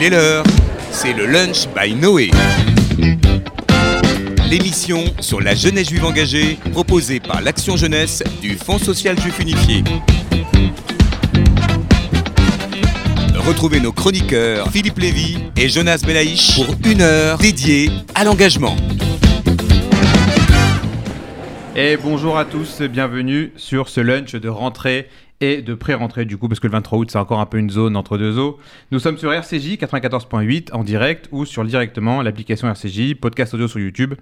Il est l'heure, c'est le lunch by Noé. L'émission sur la jeunesse juive engagée proposée par l'Action Jeunesse du Fonds social juif unifié. Retrouvez nos chroniqueurs Philippe Lévy et Jonas Belaïch pour une heure dédiée à l'engagement. Et bonjour à tous, bienvenue sur ce lunch de rentrée et de pré-rentrée du coup, parce que le 23 août c'est encore un peu une zone entre deux eaux. Nous sommes sur RCJ 94.8 en direct ou sur directement l'application RCJ, podcast audio sur YouTube.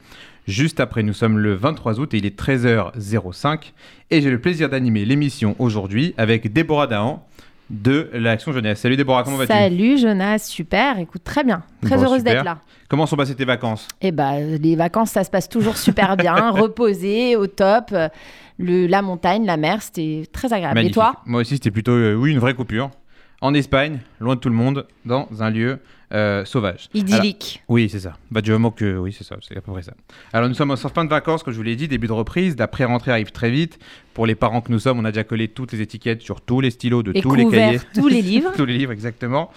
Juste après, nous sommes le 23 août et il est 13h05 et j'ai le plaisir d'animer l'émission aujourd'hui avec Déborah Dahan de l'Action Jeunesse. Salut Déborah, comment vas-tu? Salut Jonas, super, écoute très bien, très Bon, heureuse d'être là. Comment sont passées tes vacances? Et bah les vacances ça se passe toujours super bien, reposé, au top, le, la montagne, la mer, c'était très agréable. Magnifique. Et toi Moi aussi, c'était plutôt, euh, oui, une vraie coupure. En Espagne, loin de tout le monde, dans un lieu euh, sauvage. Alors- Idyllique. Oui, c'est ça. Bah, du moment que. Oui, c'est ça, c'est à peu près ça. Alors, nous sommes en fin de vacances, comme je vous l'ai dit, début de reprise. La pré-rentrée arrive très vite. Pour les parents que nous sommes, on a déjà collé toutes les étiquettes sur tous les stylos de Et tous les cahiers. tous les livres. tous les livres, exactement.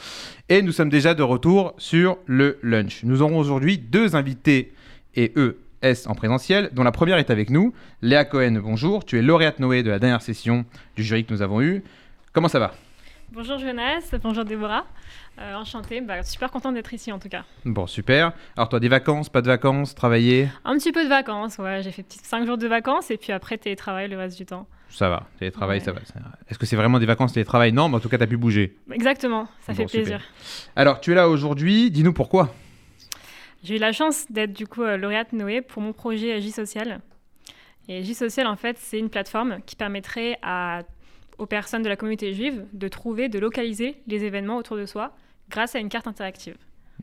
Et nous sommes déjà de retour sur le lunch. Nous aurons aujourd'hui deux invités et eux. S en présentiel, dont la première est avec nous. Léa Cohen, bonjour. Tu es lauréate Noé de la dernière session du jury que nous avons eu. Comment ça va? Bonjour Jonas, bonjour Déborah. Euh, enchantée, bah, super contente d'être ici en tout cas. Bon, super. Alors, toi, des vacances, pas de vacances, travailler? Un petit peu de vacances, ouais, j'ai fait petite 5 jours de vacances et puis après télétravail le reste du temps. Ça va, télétravail, Ouais. ça va. Est-ce que c'est vraiment des vacances télétravail? Non, mais en tout cas, tu as pu bouger. Exactement, ça Bon, fait super. plaisir. Alors, tu es là aujourd'hui, dis-nous pourquoi? J'ai eu la chance d'être du coup euh, lauréate Noé pour mon projet J Social. Et J Social en fait c'est une plateforme qui permettrait à, aux personnes de la communauté juive de trouver, de localiser les événements autour de soi grâce à une carte interactive.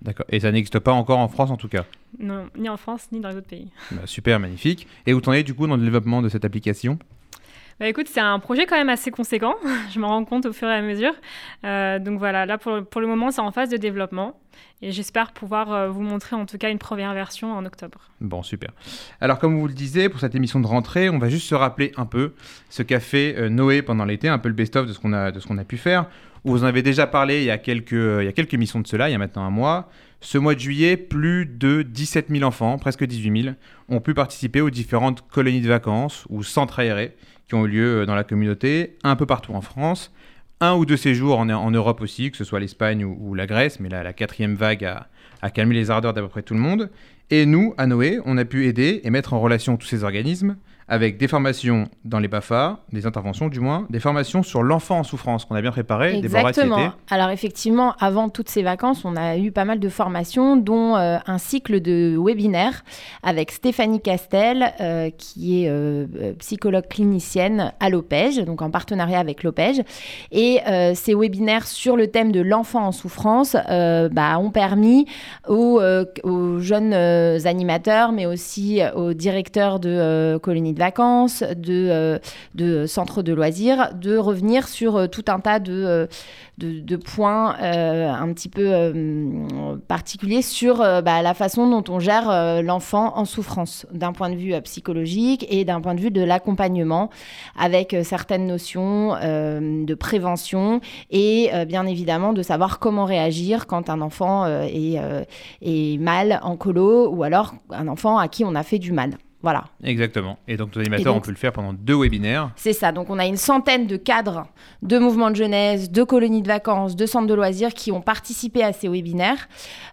D'accord. Et ça n'existe pas encore en France, en tout cas? Non, ni en France ni dans les autres pays. Bah, super, magnifique. Et où t'en es, du coup, dans le développement de cette application? Bah écoute, c'est un projet quand même assez conséquent, je m'en rends compte au fur et à mesure. Euh, donc voilà, là pour, le moment c'est en phase de développement et j'espère pouvoir euh, vous montrer en tout cas une première version en octobre. Bon, super. Alors, comme vous le disiez, pour cette émission de rentrée, on va juste se rappeler un peu ce qu'a fait euh, Noé pendant l'été, un peu le best-of de ce qu'on a, de a pu faire. Vous en avez déjà parlé il y, a quelques, il y a quelques émissions de cela, il y a maintenant un mois. Ce mois de juillet, plus de 17 000 enfants, presque 18 000, ont pu participer aux différentes colonies de vacances ou centres aérés qui ont eu lieu euh, dans la communauté, un peu partout en France. Un ou deux séjours en, Europe aussi, que ce soit l'Espagne ou, la Grèce, mais là, la quatrième vague a, a calmé les ardeurs d'à peu près tout le monde. Et nous, à Noé, on a pu aider et mettre en relation tous ces organismes avec des formations dans les BAFA, des interventions du moins, des formations sur l'enfant en souffrance qu'on a bien préparé. Exactement. Alors effectivement, avant toutes ces vacances, on a eu pas mal de formations, dont euh, un cycle de webinaires avec Stéphanie Castel, euh, qui est euh, psychologue clinicienne à l'OPEJ, donc en partenariat avec l'OPEJ. Et ces webinaires sur le thème de l'enfant en souffrance bah, ont permis aux, aux jeunes animateurs, mais aussi aux directeurs de colonies vacances, de, euh, de centres de loisirs, de revenir sur euh, tout un tas de, euh, points un petit peu particuliers sur bah, la façon dont on gère l'enfant en souffrance, d'un point de vue psychologique et d'un point de vue de l'accompagnement, avec certaines notions de prévention et bien évidemment de savoir comment réagir quand un enfant est, est mal en colo ou alors un enfant à qui on a fait du mal. Voilà. Exactement. Et donc, nos animateurs donc- ont pu le faire pendant deux webinaires. C'est ça. Donc, on a une centaine de cadres de mouvements de jeunesse, de colonies de vacances, de centres de loisirs qui ont participé à ces webinaires.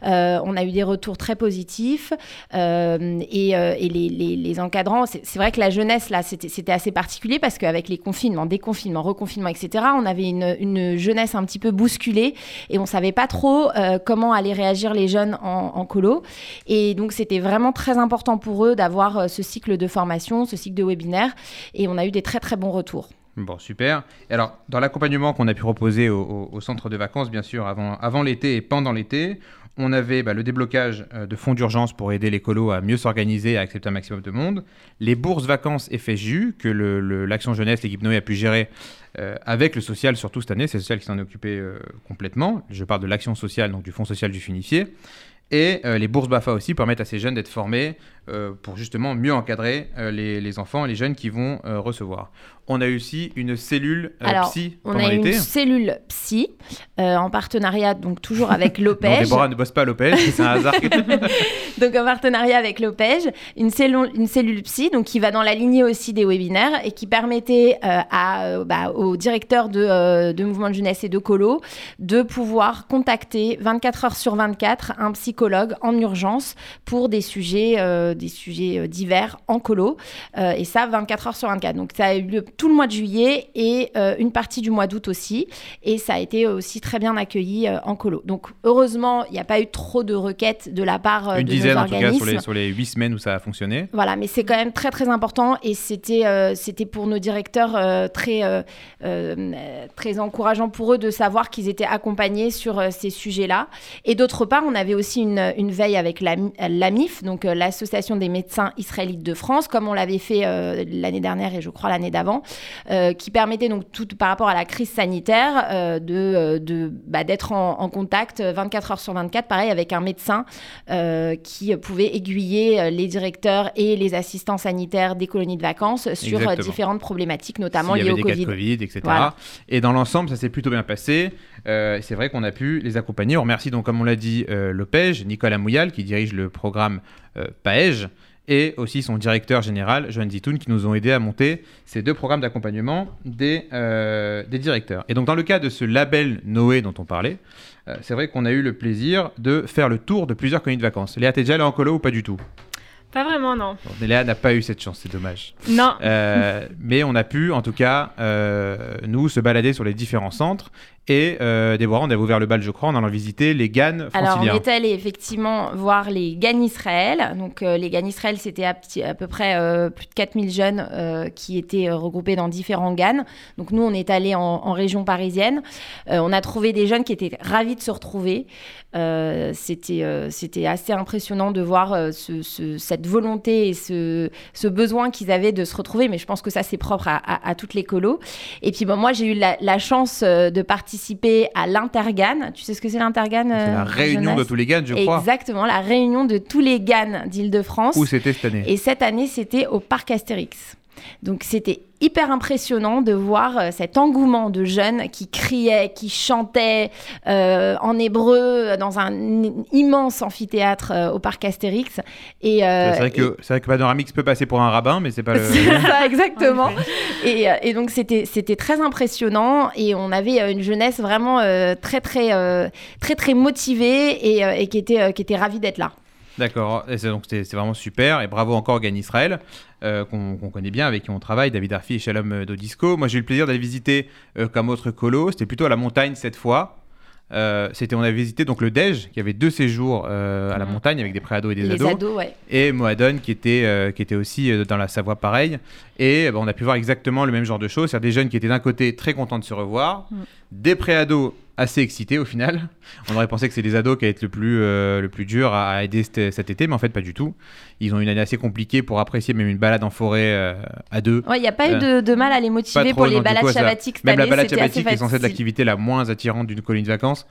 Euh, on a eu des retours très positifs. Euh, et euh, et les, les- les encadrants, c'est vrai que la jeunesse, là, c'était assez particulier parce qu'avec les confinements, déconfinements, reconfinements, etc., on avait une, une jeunesse un petit peu bousculée et on savait pas trop comment allaient réagir les jeunes en, en colo. Et donc, c'était vraiment très important pour eux d'avoir euh, cycle de formation, ce cycle de webinaire. Et on a eu des très, très bons retours. Bon, super. Alors, dans l'accompagnement qu'on a pu proposer au, centre de vacances, bien sûr, avant, l'été et pendant l'été, on avait bah, le déblocage euh, de fonds d'urgence pour aider les colos à mieux s'organiser et à accepter un maximum de monde, les bourses vacances FSJU, que l'Action Jeunesse, l'équipe Noé a pu gérer euh, avec le social, surtout cette année, c'est le social qui s'en est occupé euh, complètement. Je parle de l'action sociale, donc du Fonds social du Funifié. Et les bourses BAFA aussi permettent à ces jeunes d'être formés pour justement mieux encadrer euh, les, les enfants et les jeunes qui vont euh, recevoir. on a eu aussi une cellule euh, Alors, psy On pendant a une cellule psy euh, en partenariat, donc toujours avec l'OPEJ. Déborah ne bosse pas à l'OPEJ, c'est un hasard. donc en partenariat avec l'OPEJ, une cellule, une cellule psy, donc qui va dans la lignée aussi des webinaires et qui permettait euh, à, euh, bah, aux directeurs de, euh, de mouvements de jeunesse et de colo de pouvoir contacter 24 heures sur 24 un psychologue en urgence pour des sujets, euh, des sujets euh, divers en colo. Euh, et ça, 24 heures sur 24. Donc ça a eu lieu tout le mois de juillet et euh, une partie du mois d'août aussi. Et ça a été aussi très bien accueilli euh, en colo. Donc heureusement, il n'y a pas eu trop de requêtes de la part euh, Une de dizaine nos en tout cas organismes. sur les, sur les 8 semaines où ça a fonctionné. Voilà, mais c'est quand même très très important et c'était euh, c'était pour nos directeurs euh, très euh, euh, très encourageant pour eux de savoir qu'ils étaient accompagnés sur euh, ces sujets-là. Et d'autre part, on avait aussi une, une veille avec la- l'AMIF, donc euh, l'association des médecins israélites de France, comme on l'avait fait euh, l'année dernière et je crois l'année d'avant, euh, qui permettait donc tout par rapport à la crise sanitaire euh, de de bah, d'être en, en contact 24 heures sur 24, pareil avec un médecin qui pouvait aiguiller les directeurs et les assistants sanitaires des colonies de vacances sur Exactement. différentes problématiques, notamment liées au Covid. etc. Voilà. Et dans l'ensemble, ça s'est plutôt bien passé. Euh, c'est vrai qu'on a pu les accompagner. On remercie donc, comme on l'a dit, euh, l'OPEJ, Nicolas Mouyal, qui dirige le programme euh, et aussi son directeur général, Johan Zitoun, qui nous ont aidés à monter ces deux programmes d'accompagnement des, euh, des directeurs. Et donc, dans le cas de ce label Noé dont on parlait, euh, c'est vrai qu'on a eu le plaisir de faire le tour de plusieurs colonies de vacances. Léa, t'es déjà allée en colo ou pas du tout? Pas vraiment, non. Bon, Léa n'a pas eu cette chance, c'est dommage. Non. Euh, mais on a pu, en tout cas, euh, nous, se balader sur les différents centres. Et euh, Déborah, on avait ouvert le bal, je crois, en allant visiter les GAN Alors, on est allé effectivement voir les GAN Israël. Donc, euh, les GAN Israël, c'était à, peu près euh, plus de 4000 jeunes euh, qui étaient euh, regroupés dans différents GAN. Donc, nous, on est allé en, en région parisienne. Euh, on a trouvé des jeunes qui étaient ravis de se retrouver. Euh, c'était, euh, c'était assez impressionnant de voir euh, ce- ce- cette volonté et ce, ce besoin qu'ils avaient de se retrouver. Mais je pense que ça, c'est propre à, à- à toutes les colos. Et puis, bon, moi, j'ai eu la, la chance euh, de participer à l'Intergan. Tu sais ce que c'est l'Intergan C'est la euh, réunion de tous les GAN, je crois. Exactement, la réunion de tous les GAN d'Île-de-France. Où c'était cette année Et cette année, c'était au parc Astérix. Donc c'était hyper impressionnant de voir euh, cet engouement de jeunes qui criaient, qui chantaient euh, en hébreu euh, dans un immense amphithéâtre euh, au parc Astérix. Et, euh, C'est vrai et- que, c'est vrai que Panoramix peut passer pour un rabbin, mais c'est pas le. c'est ça, exactement. Et, et donc c'était c'était très impressionnant et on avait une jeunesse vraiment euh, très très euh, très très motivée et, et qui était euh, qui était ravie d'être là. D'accord, et donc c'est vraiment super et bravo encore Gan Israël euh, qu'on connaît bien avec qui on travaille David Arfi et Shalom euh, Dodisco. Moi j'ai eu le plaisir d'aller visiter euh, comme autre colo, c'était plutôt à la montagne cette fois. Euh, c'était on a visité donc le Dej qui avait deux séjours à la Mhm. montagne avec des préados et des Les ados ados, ouais. et Moadon qui était, qui était aussi dans la Savoie pareil. Et bah, on a pu voir exactement le même genre de choses, c'est-à-dire des jeunes qui étaient d'un côté très contents de se revoir, Mm. des préados assez excités au final. On aurait pensé que c'est les ados qui allaient être le plus, euh, le plus dur à, à aider cet, cet été, mais en fait pas du tout. Ils ont une année assez compliquée pour apprécier même une balade en forêt euh, à deux. Ouais, il n'y a pas eu de, de mal à les Pas motiver trop, pour les balades cette Même la balade sabbatique, qui est censée être l'activité la moins attirante d'une colonie de vacances,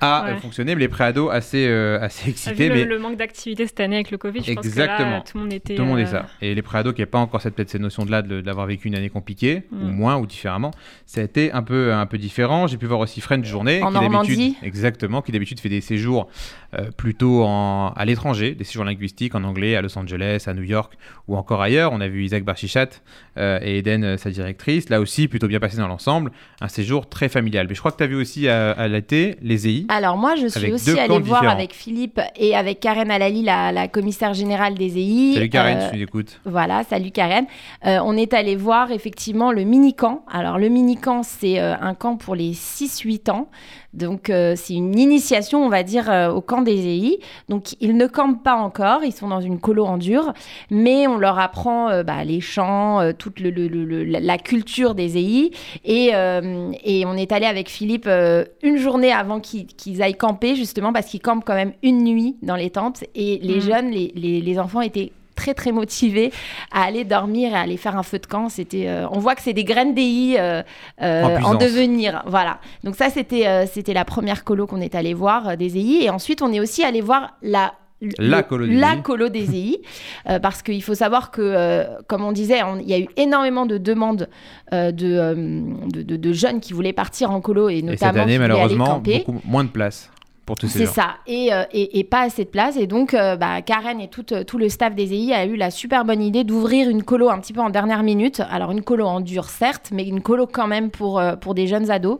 a euh, Ouais. fonctionné, mais les préados assez, euh, assez vu excités. le, mais le manque d'activité cette année avec le Covid, je pense que Exactement. là, tout le monde était... Tout le monde est ça. Et les préados qui n'avaient pas encore cette, peut-être cette notion-là de, d'avoir vécu une année compliquée, Mm. ou moins, ou différemment, ça a été un peu, un peu différent. J'ai pu voir aussi French En qui d'habitude- Normandie. Exactement, qui d'habitude fait des séjours euh, plutôt en, à l'étranger, des séjours linguistiques en anglais, à Los Angeles, à New York, ou encore ailleurs. On a vu Isaac Barchichat euh, et Eden, euh, sa directrice. Là aussi, plutôt bien passé dans l'ensemble. Un séjour très familial. Mais je crois que tu as vu aussi à, à l'été les EI. Alors moi, je suis aussi allée voir différents. avec Philippe et avec Karen Alali, la, la commissaire générale des EI. Salut Karen, Euh, si tu m'écoutes. Voilà, salut Karen. On est allé voir effectivement le mini-camp. Alors le mini-camp, c'est un camp pour les 6-8 ans. Donc euh, c'est une initiation, on va dire, euh, au camp des EI. Donc ils ne campent pas encore, ils sont dans une colo en dur, mais on leur apprend euh, bah, les chants, toute le- le- le- le- la- culture des EI. Et, et on est allé avec Philippe une journée avant qu'ils aillent camper, justement, parce qu'ils campent quand même une nuit dans les tentes. Et les Mhm. jeunes, les, les- les enfants étaient très très motivés à aller dormir et à aller faire un feu de camp. C'était, euh, on voit que c'est des graines d'EI euh, euh, En devenir. Voilà. Donc ça c'était c'était la première colo qu'on est allé voir des EI et ensuite on est aussi allé voir la La colo des la EI. colo des EI, euh, parce qu'il faut savoir que, euh, comme on disait, il y a eu énormément de demandes euh, de, de, de- de jeunes qui voulaient partir en colo et Et notamment cette année, malheureusement, beaucoup moins de place pour tous ces C'est ça, et, euh, et, et pas assez de place. Et donc, euh, bah, Karen et tout, euh, tout le staff des EI a eu la super bonne idée d'ouvrir une colo un petit peu en dernière minute. Alors, une colo en dur, certes, mais une colo quand même pour, pour des jeunes ados.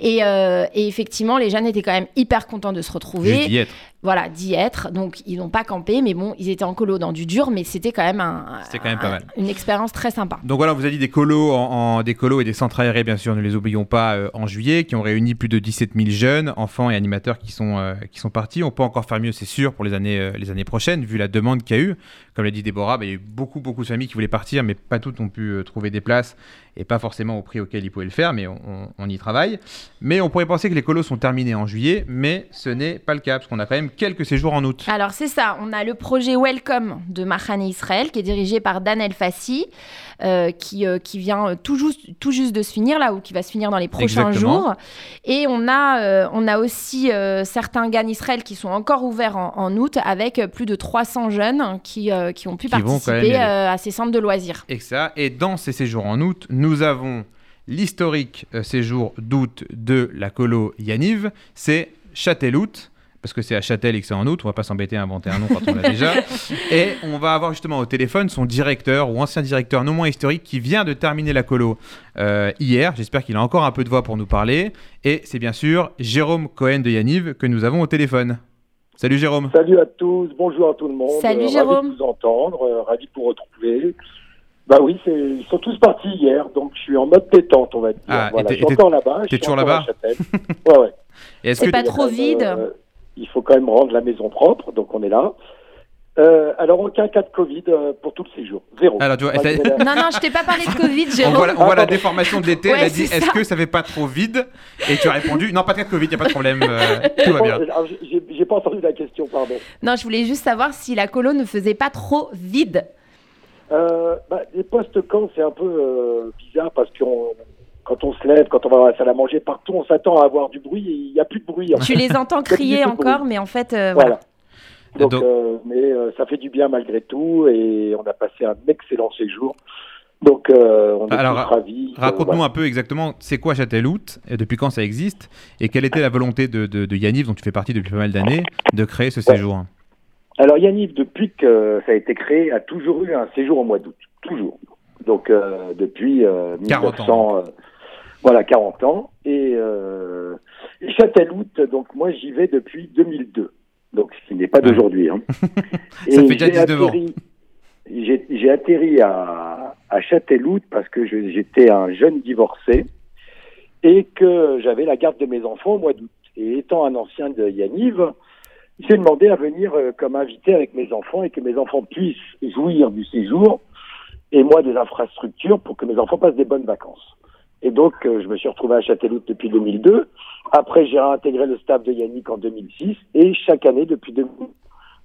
Et, et effectivement, les jeunes étaient quand même hyper contents de se retrouver Juste d'y être. Voilà, d'y être. Donc, ils n'ont pas campé, mais bon, ils étaient en colo dans du dur, mais c'était quand même, un, quand même pas un- mal. une expérience très sympa. Donc voilà, on vous a dit des colos, en, en- des colos et des centres aérés, bien sûr, ne les oublions pas, euh, en juillet, qui ont réuni plus de 17 000 jeunes, enfants et animateurs qui sont, euh, qui sont partis. On peut encore faire mieux, c'est sûr, pour les années, euh, les années prochaines, vu la demande qu'il y a eu. Comme l'a dit Déborah, bah, il y a eu beaucoup, beaucoup de familles qui voulaient partir, mais pas toutes ont pu trouver des places et pas forcément au prix auquel ils pouvaient le faire, mais on, on- on y travaille. Mais on pourrait penser que les colos sont terminés en juillet, mais ce n'est pas le cas, parce qu'on a quand même quelques séjours en août. Alors, c'est ça. On a le projet Welcome de Mahane Israël, qui est dirigé par Dan El Fassi, euh, qui, euh, qui vient euh, tout juste, tout juste de se finir, là, ou qui va se finir dans les prochains Exactement. jours. Et on a, euh, on a aussi certains GAN Israël qui sont encore ouverts en, en août, avec plus de 300 jeunes qui, qui ont pu Qui participer à ces centres de loisirs. Et ça. Et dans ces séjours en août, nous avons l'historique euh, séjour d'août de la colo Yaniv, c'est Châtelout. Parce que c'est à Châtel et que c'est en août, on va pas s'embêter à inventer un nom quand on l'a déjà. Et on va avoir justement au téléphone son directeur ou ancien directeur non moins historique qui vient de terminer la colo euh, hier. J'espère qu'il a encore un peu de voix pour nous parler. Et c'est bien sûr Jérôme Cohen de Yaniv que nous avons au téléphone. Salut Jérôme. Salut à tous, bonjour à tout le monde. Salut, Euh, Jérôme. Ravi de vous entendre, euh, ravi de vous retrouver. Bah oui, ils sont tous partis hier, donc je suis en mode détente, on va dire. Ah, voilà, je suis t'es- encore là-bas. t'es toujours là-bas. Ouais, ouais. C'est que pas trop vide euh, Il faut quand même rendre la maison propre, donc on est là. Euh, alors, aucun cas de Covid euh, pour tout le séjour. Zéro. Alors, tu vois, Non, non, je t'ai pas parlé de Covid, On Jérôme. voit, la, on voit la Ah, déformation de l'été, Ouais, elle a dit est-ce que ça fait pas trop vide? Et tu as répondu non, pas de cas de Covid, il n'y a pas de problème, euh, tout va bien. J'ai pas entendu la question, pardon. Non, je voulais juste savoir si la colo ne faisait pas trop vide. Euh, bah, les postes-camps, c'est un peu euh, bizarre parce que quand on se lève, quand on va à la salle à manger, partout, on s'attend à avoir du bruit et il n'y a plus de bruit. en Tu les entends crier encore, bruit. mais en fait, euh, voilà. Voilà. Donc, Donc- euh, mais euh, ça fait du bien malgré tout et on a passé un excellent séjour. Donc, euh, on est Alors, ravis. Raconte-nous voilà. un peu exactement c'est quoi Châtelout et depuis quand ça existe et quelle était la volonté de, de, de Yaniv, dont tu fais partie depuis pas mal d'années, de créer ce séjour? Alors, Yannick, depuis que ça a été créé, a toujours eu un séjour au mois d'août. Toujours. Donc, euh, depuis euh, 40 ans, 1900, euh, voilà, 40 ans. Et, euh, et donc moi, j'y vais depuis 2002. Donc, ce qui n'est pas d'aujourd'hui. hein. Ça Et fait déjà j'ai 19 ans. atterri- J'ai j'ai atterri à, à parce que je- j'étais un jeune divorcé et que j'avais la garde de mes enfants au mois d'août. Et étant un ancien de Yaniv, il s'est demandé à venir euh, comme invité avec mes enfants et que mes enfants puissent jouir du séjour et moi des infrastructures pour que mes enfants passent des bonnes vacances. Et donc, euh, je me suis retrouvé à Châtelout depuis 2002. Après, j'ai réintégré le staff de Yannick en 2006 et chaque année depuis 2000,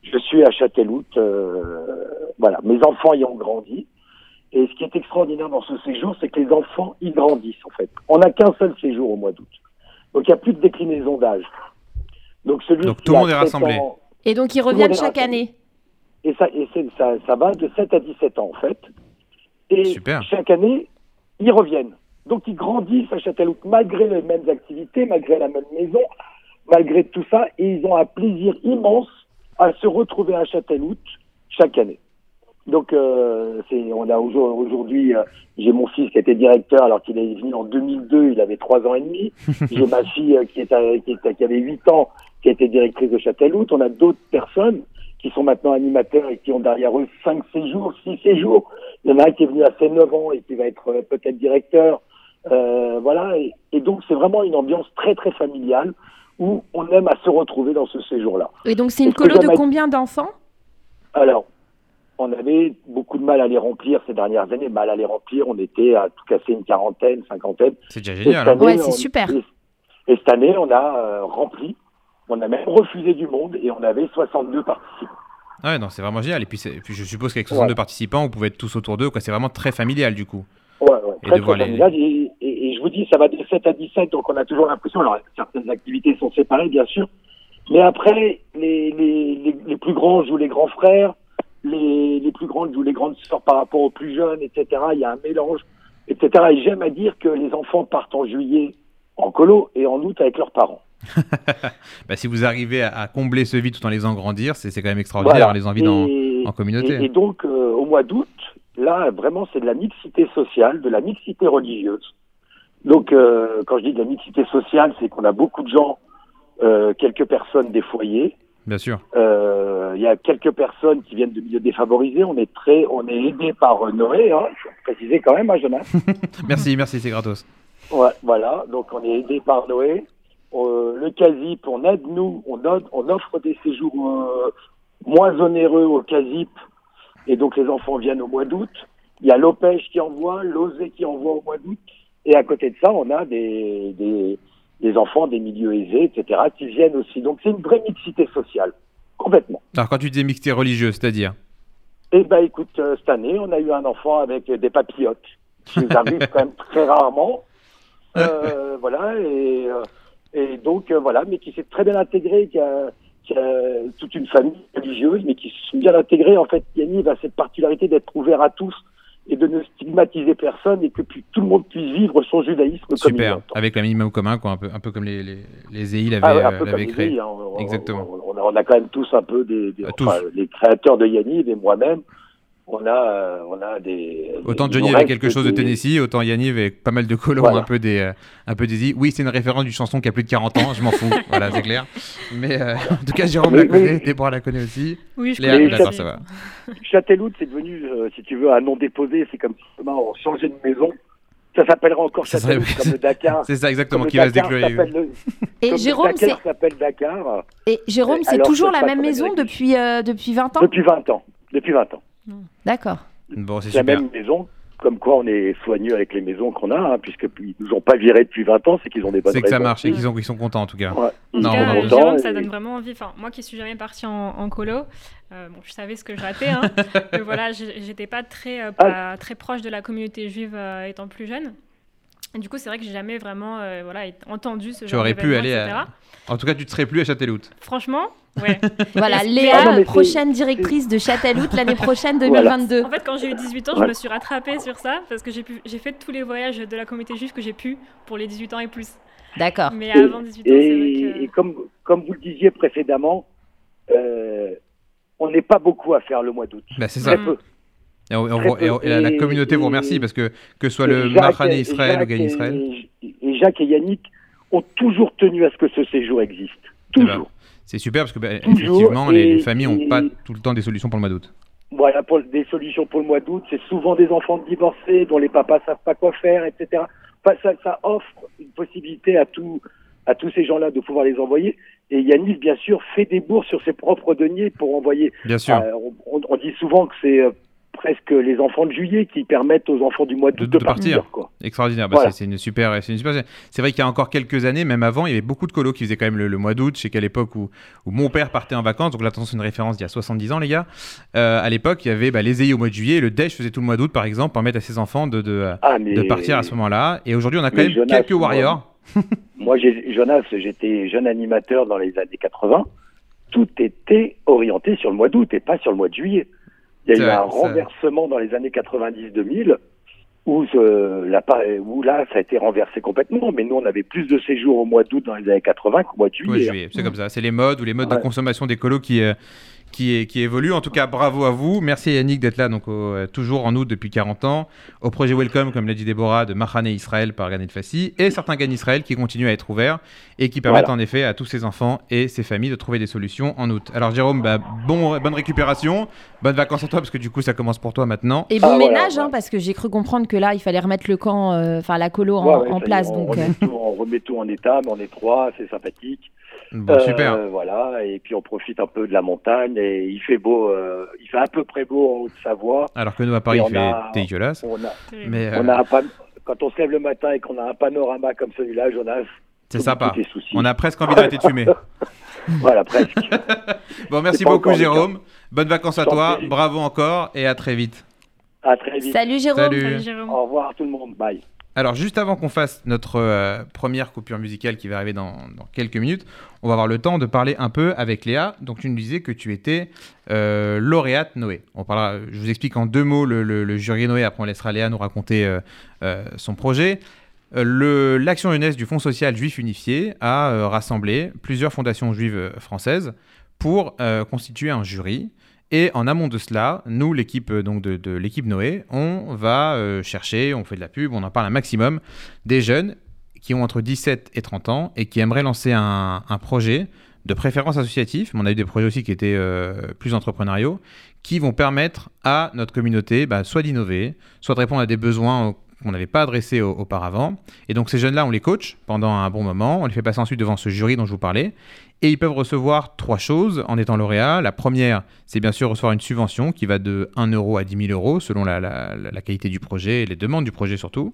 je suis à Châtelout. euh, voilà, mes enfants y ont grandi. Et ce qui est extraordinaire dans ce séjour, c'est que les enfants y grandissent en fait. On n'a qu'un seul séjour au mois d'août. Donc il n'y a plus de déclinaison d'âge. Donc celui Donc, qui tout le monde est 7 rassemblé. ans- Et donc, ils reviennent chaque année. et ça, et ça, ça va de 7 à 17 ans en fait. Et Super. chaque année, ils reviennent. Donc ils grandissent à Châteloup malgré les mêmes activités, malgré la même maison, malgré tout ça, et ils ont un plaisir immense à se retrouver à Châteloup chaque année. Donc euh, c'est, on a aujourd- aujourd'hui, euh, j'ai mon fils qui était directeur alors qu'il est venu en 2002, il avait trois ans et demi. j'ai ma fille euh, qui, est à- qui, est- qui avait 8 ans, qui était directrice de Châteloup. On a d'autres personnes qui sont maintenant animateurs et qui ont derrière eux 5 séjours, 6 séjours. Il y en a un qui est venu à ses 9 ans et qui va être euh, peut-être directeur. Euh, voilà, et, et donc c'est vraiment une ambiance très très familiale où on aime à se retrouver dans ce séjour-là. Et donc, c'est une colo de combien d'enfants? Alors, on avait beaucoup de mal à les remplir ces dernières années, mal à les remplir, on était à tout casser une quarantaine, cinquantaine. C'est déjà génial. hein. année, Ouais, c'est on- super. Et, et cette année, on a euh, rempli, on a même refusé du monde et on avait 62 participants. Ah ouais, non, c'est vraiment génial. Et puis, c'est- et puis je suppose qu'avec 62 Ouais. participants, vous pouvez être tous autour d'eux. C'est vraiment très familial du coup. Ouais, ouais, Et très, les-. Et, et- et je vous dis, ça va de 7 à 17, donc on a toujours l'impression, alors certaines activités sont séparées, bien sûr, Mais après, les, les, les, les plus grands jouent les grands frères, les, les plus grandes jouent les grandes sœurs par rapport aux plus jeunes, etc. Il y a un mélange, etc. Et j'aime à dire que les enfants partent en juillet en colo et en août avec leurs parents. bah, si vous arrivez à, à combler ce vide tout en les faisant grandir, c'est quand même extraordinaire, Voilà. les envies dans, en communauté. Et, et donc, euh, au mois d'août, là, vraiment, c'est de la mixité sociale, de la mixité religieuse. Donc, euh, quand je dis de la mixité sociale, c'est qu'on a beaucoup de gens, euh, quelques personnes des foyers. Bien sûr. Il y a quelques personnes qui viennent de milieux défavorisés. On est très, on est aidé par Noé, hein, faut préciser quand même, hein, Jonas. Merci, merci, c'est gratos. Ouais, voilà, donc on est aidé par Noé. Euh, le CASIP, on aide nous, on, aide- on offre des séjours euh, moins onéreux au CASIP, et donc les enfants viennent au mois d'août. Il y a l'OPEJ qui envoie, l'OSE qui envoie au mois d'août, et à côté de ça, on a des, des, des enfants des milieux aisés, etc., qui viennent aussi. Donc c'est une vraie mixité sociale, complètement. Alors, quand tu disais mixité religieuse, c'est-à-dire? Eh ben écoute, euh, cette année, on a eu un enfant avec des papillotes. qui nous arrive quand même très rarement. Voilà, et, et donc euh, voilà, mais qui s'est très bien intégré, qui a, qui a toute une famille religieuse, mais qui se sont bien intégrés. En fait, Yannick a cette particularité d'être ouvert à tous et de ne stigmatiser personne et que puis, tout le monde puisse vivre son judaïsme Super, avec la minimum commun, quoi, un, peu, un peu comme les, les, les EI l'avaient Ah ouais, euh, l'avaient comme créé. hein, on- Exactement. On, on a, on a quand même tous un peu des, des- Euh, enfin, tous. les créateurs de Yannick et moi-même, on a, euh, on a des. Autant des- Johnny avait quelque chose de des- Tennessee, autant Yanniv avec pas mal de colons, Voilà. un peu des, euh, un peu des I. Oui, c'est une référence d'une chanson qui a plus de 40 ans, je m'en fous, voilà, c'est clair. Mais euh, en tout cas, Jérôme Mais- la connaît, mais- Déborah la connaît aussi. Oui, je Léa, connais d'accord, ça va. Châtelloute, c'est devenu, euh, si tu veux, un nom déposé. C'est comme si demain on changeait de maison. Ça s'appellera encore Ça serait- comme le Dakar. C'est ça exactement Comme qui va se s'appelle le- Et Jérôme, c'est Dakar s'appelle Dakar et Jérôme, c'est Alors, toujours c'est la même maison euh, depuis 20 ans? depuis 20 ans. Depuis 20 ans. D'accord. Bon, c'est la super. même maison. Comme quoi, on est soigneux avec les maisons qu'on a, hein, puisque ils nous ont pas virés depuis 20 ans, c'est qu'ils ont des bonnes C'est que ça raisons. marche et qu'ils sont, qu'ils sont contents en tout cas. Ouais, ils En Non, tout sont cas, on euh, entend, Jérôme, ça donne vraiment envie. Enfin, moi qui suis jamais partie en, en colo, euh, bon, je savais ce que je ratais. Hein, mais voilà, j'ai- j'étais pas très, euh, pas très proche de la communauté juive euh, étant plus jeune. Et du coup, c'est vrai que j'ai jamais vraiment euh, voilà, été- entendu ce Tu genre aurais pu aller etc. à- En tout cas, tu ne serais plus à Châtelloute. Franchement, ouais. Voilà, Léa, Ah non, prochaine directrice de Châtelloute l'année prochaine Voilà. 2022. En fait, quand j'ai eu 18 ans, je me suis rattrapée sur ça parce que j'ai pu- fait tous les voyages de la communauté juive que j'ai pu pour les 18 ans et plus. D'accord. Mais avant 18 ans, c'est Et, vrai que... et comme, comme vous le disiez précédemment, euh, on n'est pas beaucoup à faire le mois d'août. Bah, c'est ça. Très peu. Et, on- on- Très et on- et la, communauté vous remercie parce que que ce soit le et- Israël ou Jacques Gagne et- Israël, Et Jacques et Yannick ont toujours tenu à ce que ce séjour existe. Eh ben, Toujours. c'est super parce que Toujours, effectivement, les, familles n'ont pas tout le temps des solutions pour le mois d'août. Voilà, pour des solutions pour le mois d'août, c'est souvent des enfants divorcés dont les papas savent pas quoi faire, etc. Enfin, ça, ça offre une possibilité à tous à tous ces gens-là de pouvoir les envoyer. Et Yannick, bien sûr, fait des bourses sur ses propres deniers pour envoyer. Bien sûr. Euh, on, on- on dit souvent que c'est euh, presque les enfants de juillet qui permettent aux enfants du mois d'août De- de, de partir. quoi. Extraordinaire. Bah, Voilà. c'est- une super. C'est super. Vrai qu'il y a encore quelques années, même avant, il y avait beaucoup de colos qui faisaient quand même le, le mois d'août. Je sais qu'à l'époque où, où mon père partait en vacances, donc là, attention, c'est une référence d'il y a 70 ans, les gars. Euh, à l'époque, il y avait bah, les ayés au mois de juillet, et le DEJ faisait tout le mois d'août, par exemple, pour permettre à ses enfants de, de, Ah, mais de partir à ce moment-là. Et aujourd'hui, on a quand Mais même Jonas, quelques warriors. Moi, Jonas, j'étais jeune animateur dans les années 80. Tout était orienté sur le mois d'août et pas sur le mois de juillet. Il y a eu un renversement dans les années 90-2000 où, ce- la pa- où là, ça a été renversé complètement. Mais nous, on avait plus de séjours au mois d'août dans les années 80 qu'au mois de Ouais, juillet. juillet, c'est comme ça. C'est les modes ou les modes de consommation des colos qui, euh, qui, est- qui évoluent. En tout cas, bravo à vous. Merci Yannick d'être là, donc au- euh, toujours en août depuis 40 ans. Au projet Welcome, comme l'a dit Déborah, de Mahané Israël par Ganet Fassi. Et certains Gan Israël qui continuent à être ouverts et qui permettent Voilà. en effet à tous ces enfants et ces familles de trouver des solutions en août. Alors Jérôme, bah, bon, bonne récupération. Bonnes vacances à toi parce que du coup, ça commence pour toi maintenant. Et bon Ah, voilà, ménage, hein, parce que j'ai cru comprendre que là, il fallait remettre le camp, euh, enfin la colo en, Ouais, ouais, en ça y est, place. on, donc, remet euh, tout, on remet tout en état, mais on est trois, c'est sympathique. Bon, Euh, super. Voilà, et puis on profite un peu de la montagne. Et il fait beau, euh, il fait à peu près beau en Haute-Savoie. Alors que nous, à Paris, il fait a- dégueulasse. On a, Mais euh, on a un pan- quand on se lève le matin et qu'on a un panorama comme celui-là, Jonas, c'est sympa. tous les soucis. On a presque envie d'arrêter de fumer. Voilà, presque. Bon, merci beaucoup. Jérôme. Bonnes vacances à toi. Bravo encore et à très vite. à très vite. Salut Jérôme. Salut. Salut Jérôme. Au revoir tout le monde. Bye. Alors, juste avant qu'on fasse notre euh, première coupure musicale qui va arriver dans, quelques minutes, on va avoir le temps de parler un peu avec Léa. Donc, tu nous disais que tu étais euh, lauréate Noé. On parlera, je vous explique en deux mots le, jury Noé, après on laissera Léa nous raconter euh, son projet. L'action jeunesse du Fonds social juif unifié a rassemblé plusieurs fondations juives françaises pour constituer un jury et en amont de cela, nous, l'équipe euh, donc de, l'équipe Noé, on va euh, chercher, on fait de la pub, on en parle un maximum, des jeunes qui ont entre 17 et 30 ans et qui aimeraient lancer un, projet de préférence associative, mais on a eu des projets aussi qui étaient euh, plus entrepreneuriaux, qui vont permettre à notre communauté bah, soit d'innover, soit de répondre à des besoins qu'on n'avait pas adressés auparavant. Et donc ces jeunes-là, on les coach pendant un bon moment, on les fait passer ensuite devant ce jury dont je vous parlais, et ils peuvent recevoir trois choses en étant lauréats. La première, c'est bien sûr recevoir une subvention qui va de 1 euro à 10 000 euros selon la, la qualité du projet et les demandes du projet surtout.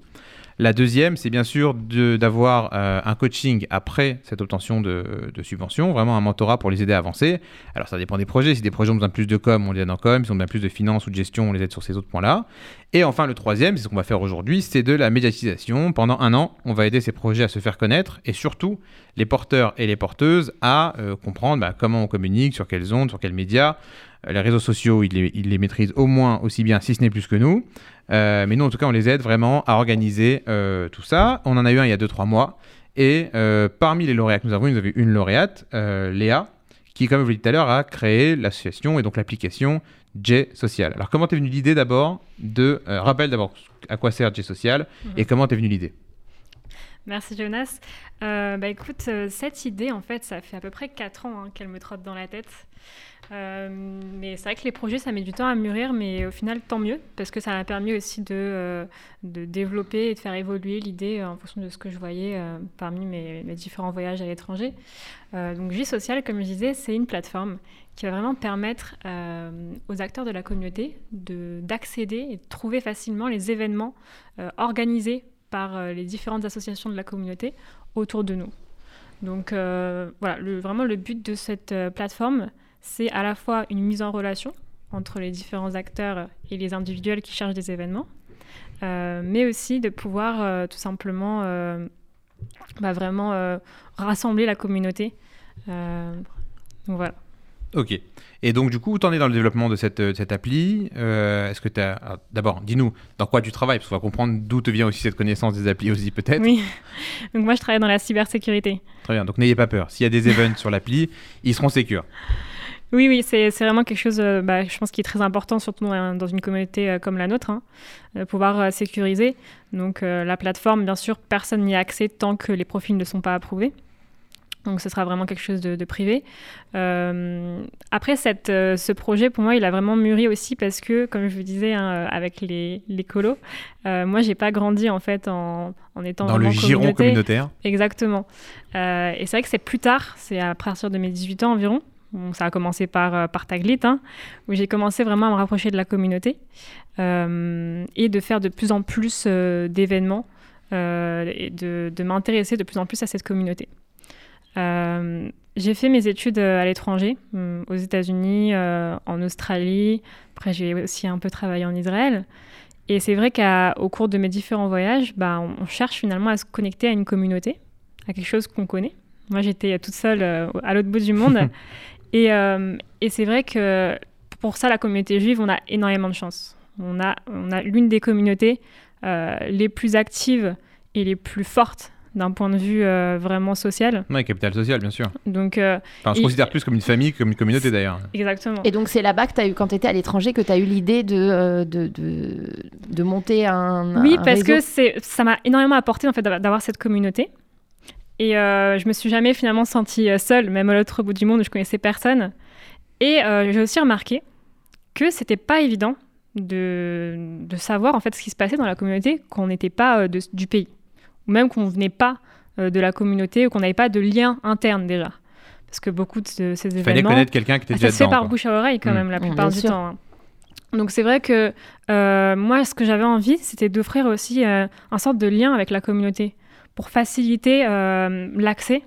La deuxième, c'est bien sûr d'avoir euh, un coaching après cette obtention de, subvention, vraiment un mentorat pour les aider à avancer. Alors ça dépend des projets. Si des projets ont besoin de plus de com, on les aide en com. Si on a besoin de plus de finances ou de gestion, on les aide sur ces autres points-là. Et enfin, le troisième, c'est ce qu'on va faire aujourd'hui, c'est de la médiatisation. Pendant un an, on va aider ces projets à se faire connaître et surtout les porteurs et les porteuses à euh, comprendre bah, comment on communique, sur quelles ondes, sur quels médias. Les réseaux sociaux, ils les, ils les maîtrisent au moins aussi bien, si ce n'est plus que nous. Euh, mais nous, en tout cas, on les aide vraiment à organiser euh, tout ça. On en a eu un il y a 2-3 mois. Et euh, parmi les lauréats que nous avons, nous avons une lauréate, Léa, qui, comme je vous l'ai dit tout à l'heure, a créé l'association et donc l'application J Social. Alors, comment t'es venue l'idée d'abord de. rappelle d'abord à quoi sert J Social mhm. et comment t'es venue l'idée? Merci Jonas. bah écoute, cette idée, en fait, ça fait à peu près 4 ans hein, qu'elle me trotte dans la tête. Euh, mais c'est vrai que les projets, ça met du temps à mûrir, mais au final, tant mieux, parce que ça m'a permis aussi de, euh, de développer et de faire évoluer l'idée euh, en fonction de ce que je voyais parmi mes, différents voyages à l'étranger. donc, J Social, comme je disais, c'est une plateforme qui va vraiment permettre aux acteurs de la communauté d'accéder et de trouver facilement les événements organisés par les différentes associations de la communauté autour de nous. Donc voilà, vraiment le but de cette plateforme, c'est à la fois une mise en relation entre les différents acteurs et les individuels qui cherchent des événements, euh, mais aussi de pouvoir euh, tout simplement euh, bah, vraiment rassembler la communauté. donc voilà. Ok. Et donc, du où tu en es dans le développement de cette, cette appli Est-ce que tu as. D'abord, dis-nous dans quoi tu travailles, parce qu'on va comprendre d'où te vient aussi cette connaissance des applis, aussi, peut-être. Oui. Donc, moi, je travaille dans la cybersécurité. Très bien. Donc, n'ayez pas peur. S'il y a des events sur l'appli, ils seront sécures. Oui, oui, c'est vraiment quelque chose, euh, bah, je pense, qui est très important, surtout dans, une communauté euh, comme la nôtre, hein, de pouvoir euh, sécuriser. Donc la plateforme, bien sûr, personne n'y a accès tant que les profils ne sont pas approuvés. Donc ce sera vraiment quelque chose de, privé. après, cette, ce projet, pour moi, il a vraiment mûri aussi parce que, comme je vous disais, hein, avec les, les colos, moi, j'ai pas grandi en fait en, en étant dans le giron communautaire. Exactement. et c'est vrai que c'est plus tard, c'est à partir de mes 18 ans environ, ça a commencé par, euh, par Taglit, hein, où j'ai commencé vraiment à me rapprocher de la communauté euh, et de faire de plus en plus euh, d'événements et de, m'intéresser de plus en plus à cette communauté. j'ai fait mes études à l'étranger, aux États-Unis, en Australie. Après, j'ai aussi un peu travaillé en Israël. Et c'est vrai qu'au cours de mes différents voyages, bah, on, cherche finalement à se connecter à une communauté, à quelque chose qu'on connaît. Moi, j'étais toute seule à l'autre bout du monde. Euh, et, c'est vrai que pour ça, la communauté juive, on a énormément de chance. On a, on a l'une des communautés euh, les plus actives et les plus fortes d'un point de vue euh, vraiment social. Oui, capital social, bien sûr. Donc, on se considère plus comme une famille que comme une communauté d'ailleurs. Exactement. Et donc c'est là-bas que tu as eu, quand tu étais à l'étranger, que tu as eu l'idée de, de, de, monter un. Oui, parce que ça m'a énormément apporté en fait, d'avoir cette communauté. Et euh, je me suis jamais finalement sentie euh, seule, même à l'autre bout du monde où je connaissais personne. Et euh, j'ai aussi remarqué que c'était pas évident de, de, savoir en fait ce qui se passait dans la communauté quand on n'était pas du pays, ou même qu'on venait pas de la communauté ou qu'on n'avait pas de lien interne déjà. Parce que beaucoup de ces événements. Fallait connaître quelqu'un qui était déjà Ça se fait par bouche à oreille quand mm. même la plupart du temps. Hein. Donc c'est vrai que moi, ce que j'avais envie, c'était d'offrir aussi un sorte de lien avec la communauté pour faciliter euh, l'accès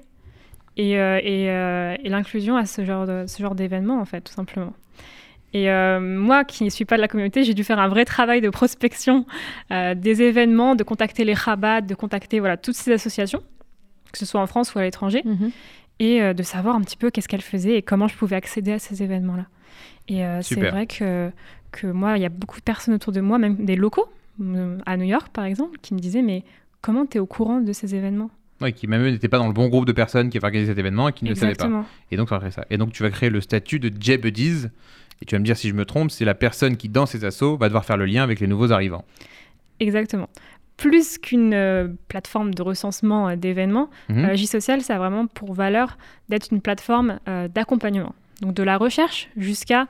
et, euh, euh, et, l'inclusion à ce genre, de, ce genre d'événement, en fait, tout simplement. Et euh, moi, qui ne suis pas de la communauté, j'ai dû faire un vrai travail de prospection euh, des événements, de contacter les rabats, de contacter voilà, toutes ces associations, que ce soit en France ou à l'étranger, Mhm. et euh, de savoir un petit peu qu'est-ce qu'elles faisaient et comment je pouvais accéder à ces événements-là. Et euh, c'est vrai que, que moi, il y a beaucoup de personnes autour de moi, même des locaux, à New York par exemple, qui me disaient Mais comment tu es au courant de ces événements? Ouais, qui même eux n'étaient pas dans le bon groupe de personnes qui avaient organisé cet événement et qui ne le savaient pas. Et donc, tu vas créer ça. Et donc, tu vas créer le statut de J-Buddies. Et tu vas me dire si je me trompe, c'est la personne qui, dans ces assos, va devoir faire le lien avec les nouveaux arrivants. Exactement. Plus qu'une euh, plateforme de recensement euh, d'événements, Mhm. euh, J-Social, ça a vraiment pour valeur d'être une plateforme euh, d'accompagnement. Donc de la recherche jusqu'à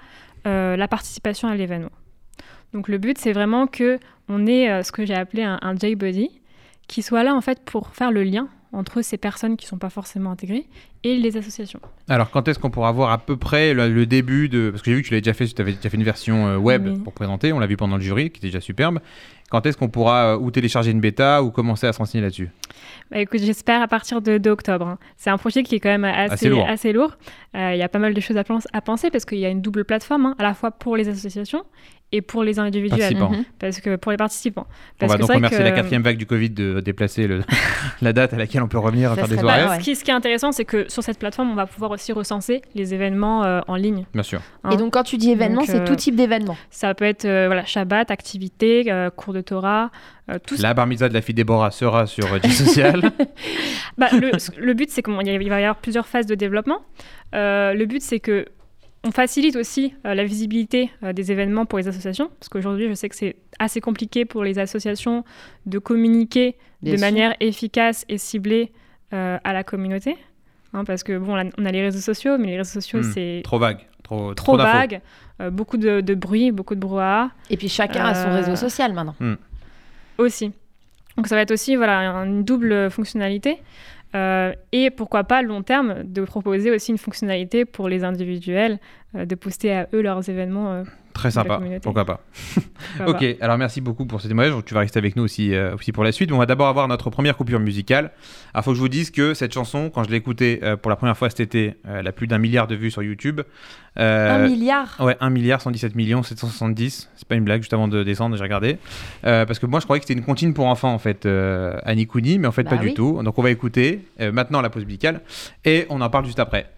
la participation à l'événement. Donc le but, c'est vraiment que on ait ce que j'ai appelé un, un J-Buddy, qui soit là en fait pour faire le lien entre ces personnes qui ne sont pas forcément intégrées et les associations. Alors, quand est-ce qu'on pourra voir à peu près le, le début de. Parce que j'ai vu que tu l'avais déjà fait, tu avais déjà fait une version euh, web Oui. pour présenter, on l'a vu pendant le jury, qui était déjà superbe. Quand est-ce qu'on pourra euh, ou télécharger une bêta ou commencer à se renseigner là-dessus? Bah, écoute, j'espère à partir de, de octobre. hein. C'est un projet qui est quand même assez, Assez lourd. Euh, Il y a pas mal de choses à penser parce qu'il y a une double plateforme, hein, à la fois pour les associations et pour les individuels. Mhm. Parce que pour les participants. On va que donc remercier que- la quatrième vague du Covid de déplacer le- la date à laquelle on peut revenir à faire des horaires. ouais. ce, qui, ce qui est intéressant, c'est que sur cette plateforme, on va pouvoir aussi recenser les événements euh, en ligne. Bien sûr. hein. Et donc, quand tu dis événement, c'est euh, tout type d'événement. Ça peut être euh, voilà, Shabbat, activités, euh, cours de Torah, euh, tout La bar mitzvah de la fille Déborah sera sur euh, J-Social. Bah, le, le but, c'est qu'il va y avoir plusieurs phases de développement. Euh, le but, c'est que on facilite aussi euh, la visibilité euh, des événements pour les associations, parce qu'aujourd'hui, je sais que c'est assez compliqué pour les associations de communiquer Bien de sûr. manière efficace et ciblée euh, à la communauté. Hein, parce que bon, là, on a les réseaux sociaux, mais les réseaux sociaux, Hmm. c'est trop vague. Trop, trop d'infos. vague, euh, beaucoup de, de bruit, beaucoup de brouhaha. Et puis, chacun a son réseau social maintenant. Aussi. Donc ça va être aussi voilà, une double fonctionnalité. Euh, et pourquoi pas, long terme, de proposer aussi une fonctionnalité pour les individuels, euh, de poster à eux leurs événements. Très sympa. Pourquoi pas. Ok, alors merci beaucoup pour ce témoignage. Tu vas rester avec nous aussi, euh, aussi pour la suite. On va d'abord avoir notre première coupure musicale. Alors, faut que je vous dise que cette chanson, quand je l'ai écoutée euh, pour la première fois cet été, euh, elle a plus d'un milliard de vues sur YouTube. Un milliard? Ouais, 1 milliard 117 millions 770. C'est pas une blague, juste avant de descendre, j'ai regardé. Parce que moi, je croyais que c'était une comptine pour enfants, en fait, Annie Cooney, mais en fait, Bah pas du tout. Donc, on va écouter maintenant la pause musicale et on en parle juste après.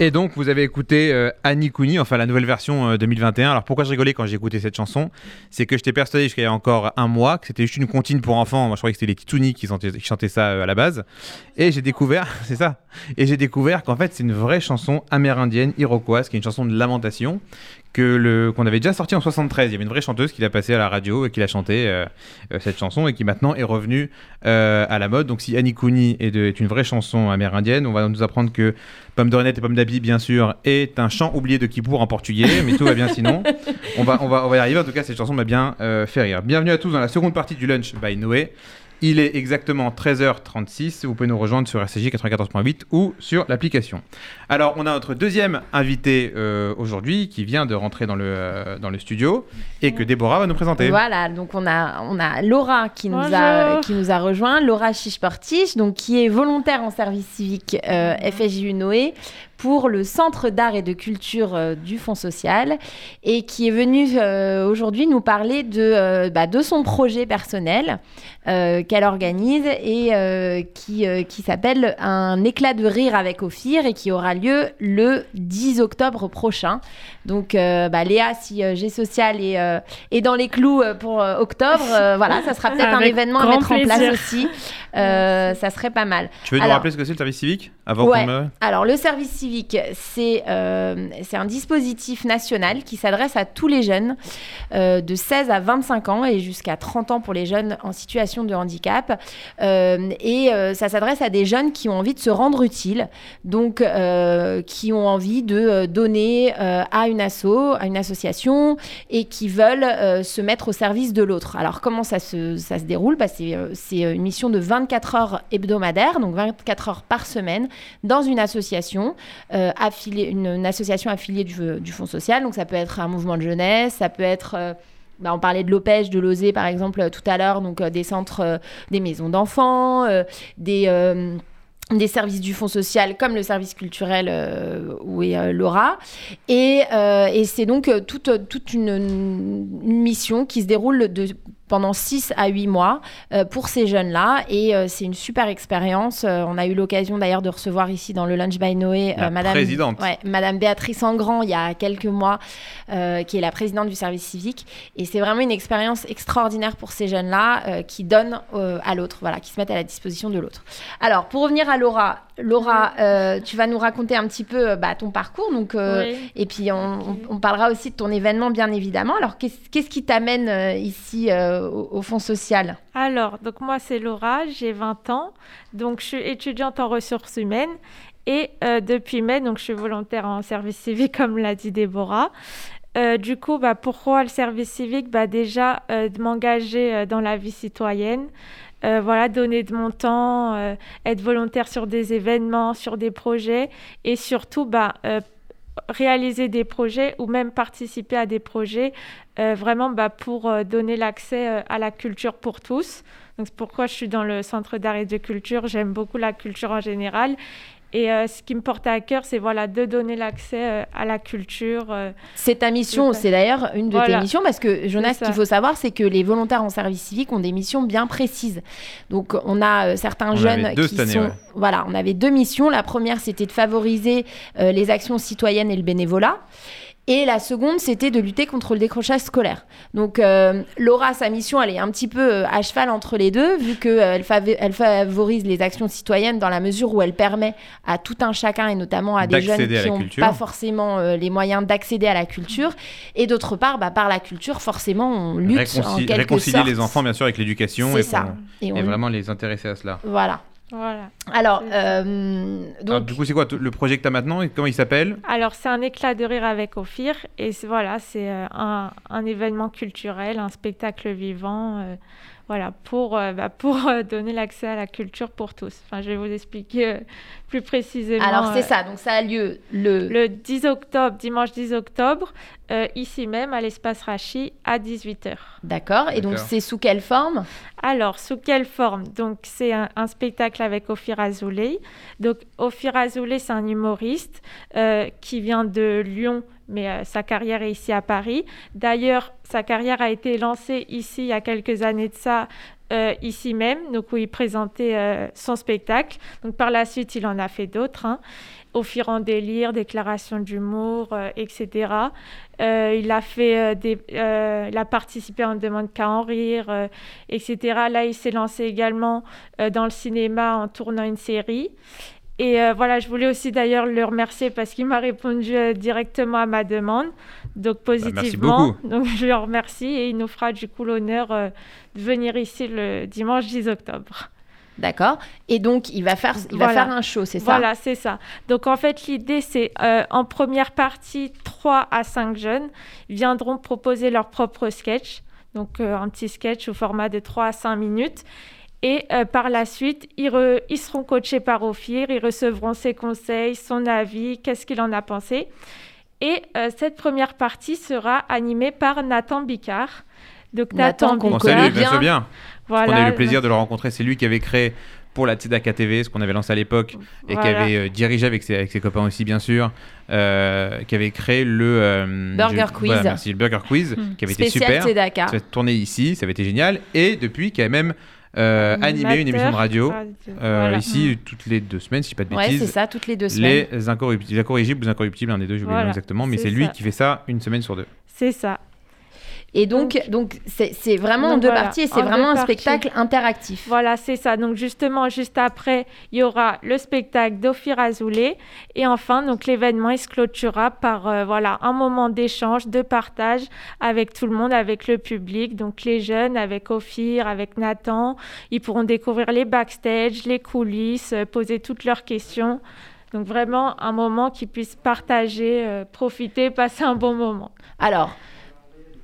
Et donc, vous avez écouté euh, Annie Cooney, enfin la nouvelle version 2021. Euh, Alors, pourquoi je rigolais quand j'ai écouté cette chanson? C'est que j'étais persuadé jusqu'à il y a encore un mois que c'était juste une comptine pour enfants. Moi, je croyais que c'était les Titsuni qui, qui chantaient ça euh, à la base. Et j'ai découvert, c'est ça. Et j'ai découvert qu'en fait, c'est une vraie chanson amérindienne, iroquoise, qui est une chanson de lamentation que qu'on avait déjà sorti en 73. Il y avait une vraie chanteuse qui l'a passée à la radio et qui l'a chanté euh, euh, cette chanson et qui maintenant est revenue euh, à la mode. Donc si Annie Cooney est, est, une vraie chanson amérindienne, on va nous apprendre que Pomme d'Ornette et Pomme d'Abi, bien sûr, est un chant oublié de Kippour en portugais, mais tout va bien sinon. On va, on va, on va y arriver. En tout cas, cette chanson m'a bien fait rire. Bienvenue à tous dans la seconde partie du Lunch by Noé. Il est exactement 13h36. Vous pouvez nous rejoindre sur RCJ 94.8 ou sur l'application. Alors, on a notre deuxième invité euh, aujourd'hui qui vient de rentrer dans le, euh, dans le studio et que Déborah va nous présenter. Voilà, donc on a, on a Laura qui nous, a, qui nous a rejoint, Laura Chichportiche, donc qui est volontaire en service civique euh, FSJU Noé pour le Centre d'art et de culture euh, du Fonds social et qui est venu euh, aujourd'hui nous parler de, euh, bah, de son projet personnel qu'elle organise et qui, qui s'appelle Un éclat de rire avec Ophir et qui aura lieu le 10 octobre prochain. Donc bah, Léa, si G Social est, est dans les clous pour octobre, voilà, ça sera peut-être un événement à mettre en place aussi. ça serait pas mal. Tu veux nous rappeler ce que c'est le service civique? Avant ouais. Alors le service civique euh, c'est un dispositif national qui s'adresse à tous les jeunes euh, de 16 à 25 ans et jusqu'à 30 ans pour les jeunes en situation de handicap. Euh, et ça s'adresse à des jeunes qui ont envie de se rendre utiles, donc qui ont envie de donner à une asso, à une association et qui veulent se mettre au service de l'autre. Alors comment ça se, ça se déroule? Bah, C'est une mission de 24 heures hebdomadaires, donc 24 heures par semaine, dans une association euh, une, association affiliée du, Fonds social. Donc ça peut être un mouvement de jeunesse, ça peut être... Euh, bah, on parlait de l'OPEJ, de l'OSE par exemple tout à l'heure, donc euh, des centres, des maisons d'enfants, des des services du Fonds social comme le service culturel où est Laura. Et, c'est donc toute, toute une, une, mission qui se déroule de, pendant 6 à 8 mois euh, pour ces jeunes-là. Et euh, c'est une super expérience. Euh, on a eu l'occasion d'ailleurs de recevoir ici dans le Lunch by Noé Madame, présidente. Madame Béatrice Engrand il y a quelques mois, qui est la présidente du service civique. Et c'est vraiment une expérience extraordinaire pour ces jeunes-là qui donnent à l'autre, voilà, qui se mettent à la disposition de l'autre. Alors, pour revenir à Laura, Laura, tu vas nous raconter un petit peu bah, ton parcours. Donc, Et puis, on, parlera aussi de ton événement, bien évidemment. Alors, qu'est-ce qui t'amène ici au, Fonds social? Alors, donc moi, c'est Laura, j'ai 20 ans. Donc, je suis étudiante en ressources humaines. Et euh, depuis mai, donc, je suis volontaire en service civique, comme l'a dit Déborah. Euh, du coup, bah, pourquoi le service civique? Bah, Déjà, euh, de m'engager dans la vie citoyenne. Voilà, donner de mon temps, être volontaire sur des événements, sur des projets et surtout bah, réaliser des projets ou même participer à des projets euh, vraiment bah, pour euh, donner l'accès euh, à la culture pour tous. Donc c'est pourquoi je suis dans le centre d'art et de culture. J'aime beaucoup la culture en général et euh, ce qui me porte à cœur, c'est voilà, de donner l'accès euh, à la culture. Euh, c'est ta mission, c'est d'ailleurs une de tes missions, parce que Jonas, ce qu'il faut savoir, c'est que les volontaires en service civique ont des missions bien précises. Donc, on a certains jeunes qui sont. Voilà, on avait deux missions. La première, c'était de favoriser les actions citoyennes et le bénévolat. Et la seconde, c'était de lutter contre le décrochage scolaire. Donc, euh, Laura, sa mission, elle est un petit peu euh, à cheval entre les deux, vu qu'elle euh, elle favorise les actions citoyennes dans la mesure où elle permet à tout un chacun, et notamment à des jeunes qui n'ont pas forcément les moyens d'accéder à la culture. Et d'autre part, bah, par la culture, forcément, on lutte en quelque réconcilier les enfants, bien sûr, avec l'éducation et, ça. et, et vraiment les intéresser à cela. Voilà. Voilà. Alors, euh, donc... du coup, c'est quoi le projet que tu as maintenant et comment il s'appelle? Alors, c'est un éclat de rire avec Ophir. Et voilà, c'est euh, un, un, événement culturel, un spectacle vivant. Euh, voilà, pour, euh, bah, pour euh, donner l'accès à la culture pour tous. Enfin, je vais vous expliquer euh, plus précisément. Alors, c'est ça, donc ça a lieu le... Le 10 octobre, dimanche 10 octobre, ici même, à l'espace Rachi, à 18h. D'accord, et donc c'est sous quelle forme? Alors, sous quelle forme? Donc, c'est un, spectacle avec Ophir Azoulay. Donc, Ophir Azoulay, c'est un humoriste qui vient de Lyon, mais euh, sa carrière est ici à Paris. D'ailleurs, sa carrière a été lancée ici il y a quelques années de ça euh, ici même, donc où il présentait euh, son spectacle. Donc par la suite, il en a fait d'autres. Hein. Fur en délire, déclaration d'humour, etc. il a fait des, il a participé en demande qu'à en rire, etc. Là, il s'est lancé également dans le cinéma en tournant une série. Et euh, voilà, je voulais aussi d'ailleurs le remercier parce qu'il m'a répondu euh, directement à ma demande, donc bah, positivement. donc je le remercie et il nous fera du coup l'honneur euh, de venir ici le dimanche 10 octobre. D'accord. Et donc, il va faire, il va faire un show, c'est ça? Voilà, c'est ça. Donc, en fait, l'idée, c'est en première partie, 3 à 5 jeunes viendront proposer leur propre sketch. Donc, un petit sketch au format de 3 à 5 minutes. Et euh, par la suite, ils, seront coachés par Ophir, ils recevront ses conseils, son avis, qu'est-ce qu'il en a pensé. Et euh, cette première partie sera animée par Nathan Bicard. Donc Nathan, Nathan qu'on salue, bien bien. Voilà. On a eu le plaisir de le rencontrer. C'est lui qui avait créé pour la Tzedaka TV, ce qu'on avait lancé à l'époque, et qui avait euh, dirigé avec ses, avec ses, copains aussi, bien sûr, qui avait créé le Burger Quiz. merci, le Burger Quiz, qui avait été super. Tzedaka. Ça tourné ici, ça avait été génial. Et depuis, qui a même euh, animer une émission de radio euh, ici mm. toutes les deux semaines, si je pas de bêtises. Ouais, c'est ça, toutes les deux semaines. Les incorruptibles, incorrigibles ou incorruptibles, un des deux, je voilà, exactement, mais c'est lui qui fait ça une semaine sur deux. C'est ça. Et donc, donc c'est vraiment en deux parties et c'est vraiment un spectacle interactif. Voilà, c'est ça. Donc, justement, juste après, il y aura le spectacle d'Ophir Azoulay. Et enfin, donc l'événement, il se clôturera par euh, voilà, un moment d'échange, de partage avec tout le monde, avec le public. Donc, les jeunes, avec Ophir, avec Nathan. Ils pourront découvrir les backstage, les coulisses, euh, poser toutes leurs questions. Donc, vraiment, un moment qu'ils puissent partager, euh, profiter, passer un bon moment. Alors,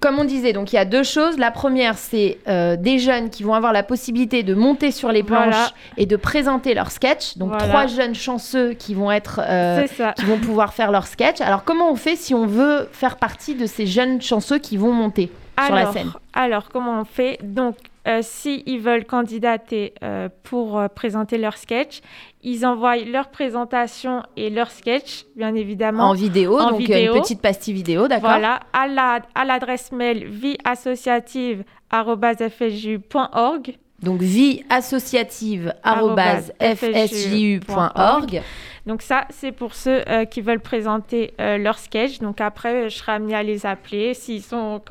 comme on disait, donc il y a deux choses. La première, c'est euh, des jeunes qui vont avoir la possibilité de monter sur les planches et de présenter leur sketch. Donc trois jeunes chanceux qui vont être, euh, qui vont pouvoir faire leur sketch. Alors comment on fait si on veut faire partie de ces jeunes chanceux qui vont monter sur la scène? Alors comment on fait? Donc euh, s'ils veulent candidater euh, pour euh, présenter leur sketch, ils envoient leur présentation et leur sketch, bien évidemment. En vidéo, donc une petite pastille vidéo, d'accord Voilà, à l'adresse la, à mail vieassociative.org. Donc vieassociative.fsju.org. Donc ça, c'est pour ceux euh, qui veulent présenter euh, leur sketch. Donc après, je serai amenée à les appeler s'ils sont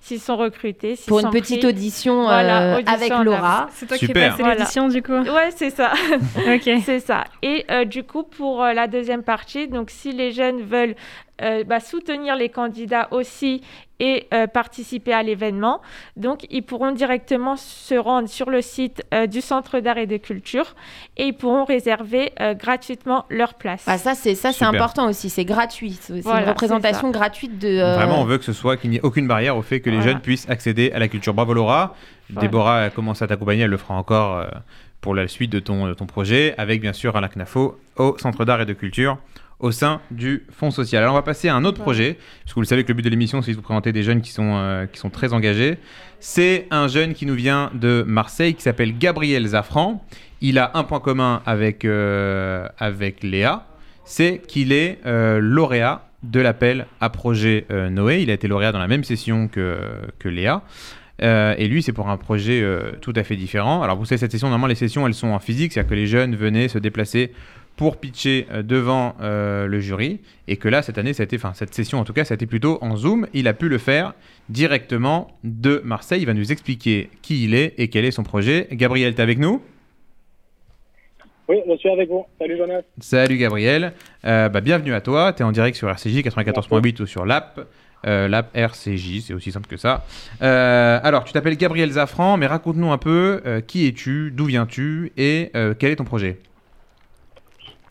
s'ils sont recrutés. Pour une petite audition, euh, avec Laura. C'est toi qui l'audition du coup. Ouais, c'est ça. ok. C'est ça. Et du coup, pour la deuxième partie, donc si les jeunes veulent bah, soutenir les candidats aussi et euh, participer à l'événement. Donc, ils pourront directement se rendre sur le site euh, du Centre d'art et de culture et ils pourront réserver euh, gratuitement leur place. Ah, ça, c'est ça, c'est important aussi. C'est gratuit. C'est une représentation gratuite de. Vraiment, on veut que ce soit qu'il n'y ait aucune barrière au fait que les jeunes puissent accéder à la culture. Bravo Laura. Déborah a commencé à t'accompagner. Elle le fera encore pour la suite de ton, ton projet, avec bien sûr Alain Knafo au Centre d'art et de culture au sein du Fonds social. Alors on va passer à un autre projet, parce que vous le savez que le but de l'émission, c'est de vous présenter des jeunes qui sont, euh, qui sont très engagés. C'est un jeune qui nous vient de Marseille, qui s'appelle Gabriel Zafran. Il a un point commun avec, euh, avec Léa, c'est qu'il est, euh, lauréat de l'appel à projet Noé. Il a été lauréat dans la même session que, que Léa. et lui, c'est pour un projet tout à fait différent. Alors, vous savez, cette session, normalement, les sessions, elles sont en physique, c'est-à-dire que les jeunes venaient se déplacer pour pitcher euh, devant euh, le jury et que là cette année ça a été, enfin cette session en tout cas ça a été plutôt en zoom il a pu le faire directement de Marseille il va nous expliquer qui il est et quel est son projet Gabriel t'es avec nous? Oui, je suis avec vous. Salut Jonas. Salut Gabriel. Euh, bah, bienvenue à toi. Tu es en direct sur RCJ 94.8 ou sur l'app. l'app RCJ, c'est aussi simple que ça. alors, tu t'appelles Gabriel Zafran, mais raconte-nous un peu qui es-tu, d'où viens-tu et quel est ton projet?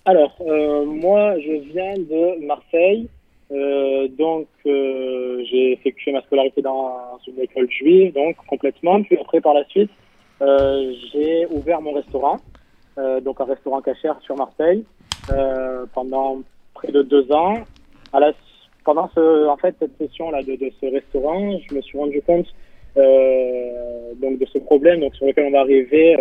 Alors, euh, moi, je viens de Marseille. Euh, donc, euh, j'ai effectué ma scolarité dans une école juive, donc complètement. Puis après, par la suite, j'ai ouvert mon restaurant, donc un restaurant cachère sur Marseille, pendant près de deux ans. À la, pendant ce, en fait, cette session-là de, de, ce restaurant, je me suis rendu compte donc de ce problème donc, sur lequel on va arriver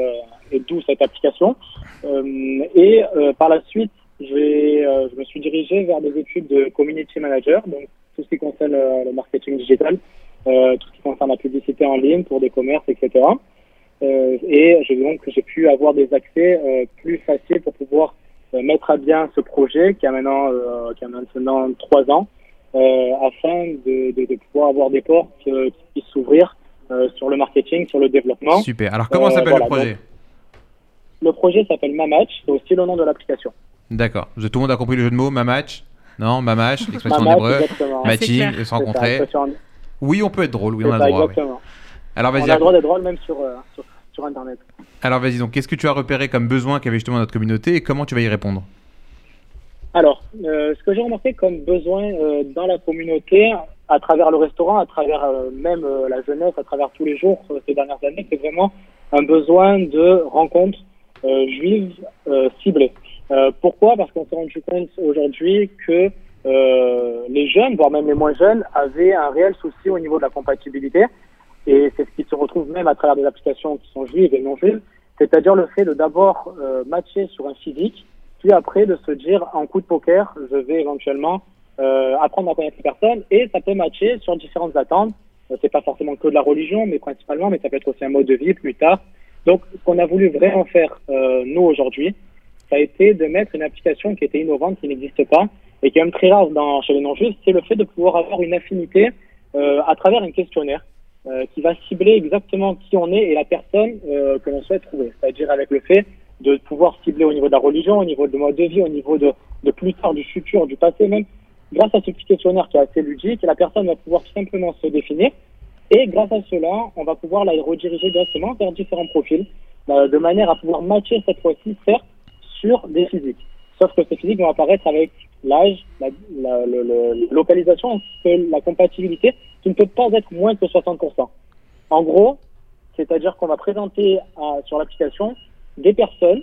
et d'où cette application. Euh, et euh, par la suite, euh, je me suis dirigé vers des études de community manager, donc tout ce qui concerne le marketing digital, tout ce qui concerne la publicité en ligne pour des commerces, etc. euh, et je, donc j'ai pu avoir des accès euh, plus faciles pour pouvoir euh, mettre à bien ce projet qui a maintenant qui a maintenant trois ans afin de, de, de, pouvoir avoir des portes qui puissent s'ouvrir sur le marketing, sur le développement. Super. Alors comment s'appelle le projet? Le projet s'appelle Mamatch, c'est aussi le nom de l'application. D'accord. Tout le monde a compris le jeu de mots Mamatch Non, Mamatch, l'expression en hébreu. Matching, se rencontrer. Oui, on peut être drôle, oui, on a le droit. Exactement. Alors, on a le droit d'être drôle même sur, sur sur Internet. Alors vas-y, donc qu'est-ce que tu as repéré comme besoin qu'avait justement notre communauté et comment tu vas y répondre? Alors, euh, ce que j'ai remarqué comme besoin euh, dans la communauté, à travers le restaurant, à travers euh, même la jeunesse, à travers tous les jours ces dernières années, c'est vraiment un besoin de rencontres juives ciblées. pourquoi? Parce qu'on s'est rendu compte aujourd'hui que les jeunes, voire même les moins jeunes, avaient un réel souci au niveau de la compatibilité. Et c'est ce qui se retrouve même à travers des applications qui sont juives et non juives, c'est-à-dire le fait de d'abord euh, matcher sur un physique, puis après de se dire en coup de poker, je vais éventuellement euh, apprendre à connaître les personnes, et ça peut matcher sur différentes attentes. Euh, c'est pas forcément que de la religion, mais principalement, mais ça peut être aussi un mode de vie plus tard. Donc, ce qu'on a voulu vraiment faire euh, nous aujourd'hui, ça a été de mettre une application qui était innovante, qui n'existe pas, et qui est même très rare dans, chez les non-juifs, c'est le fait de pouvoir avoir une affinité à travers un questionnaire qui va cibler exactement qui on est et la personne que l'on souhaite trouver. C'est-à-dire avec le fait de pouvoir cibler au niveau de la religion, au niveau de mode de vie, au niveau de plus tard, du futur, du passé même. Grâce à ce petit questionnaire qui est assez ludique, la personne va pouvoir simplement se définir. Et grâce à cela, on va pouvoir la rediriger directement vers différents profils, euh, de manière à pouvoir matcher cette fois-ci, certes, sur des physiques. Sauf que ces physiques vont apparaître avec l'âge, la, localisation la compatibilité qui ne peut pas être moins que 60%. En gros, c'est-à-dire qu'on va présenter sur l'application des personnes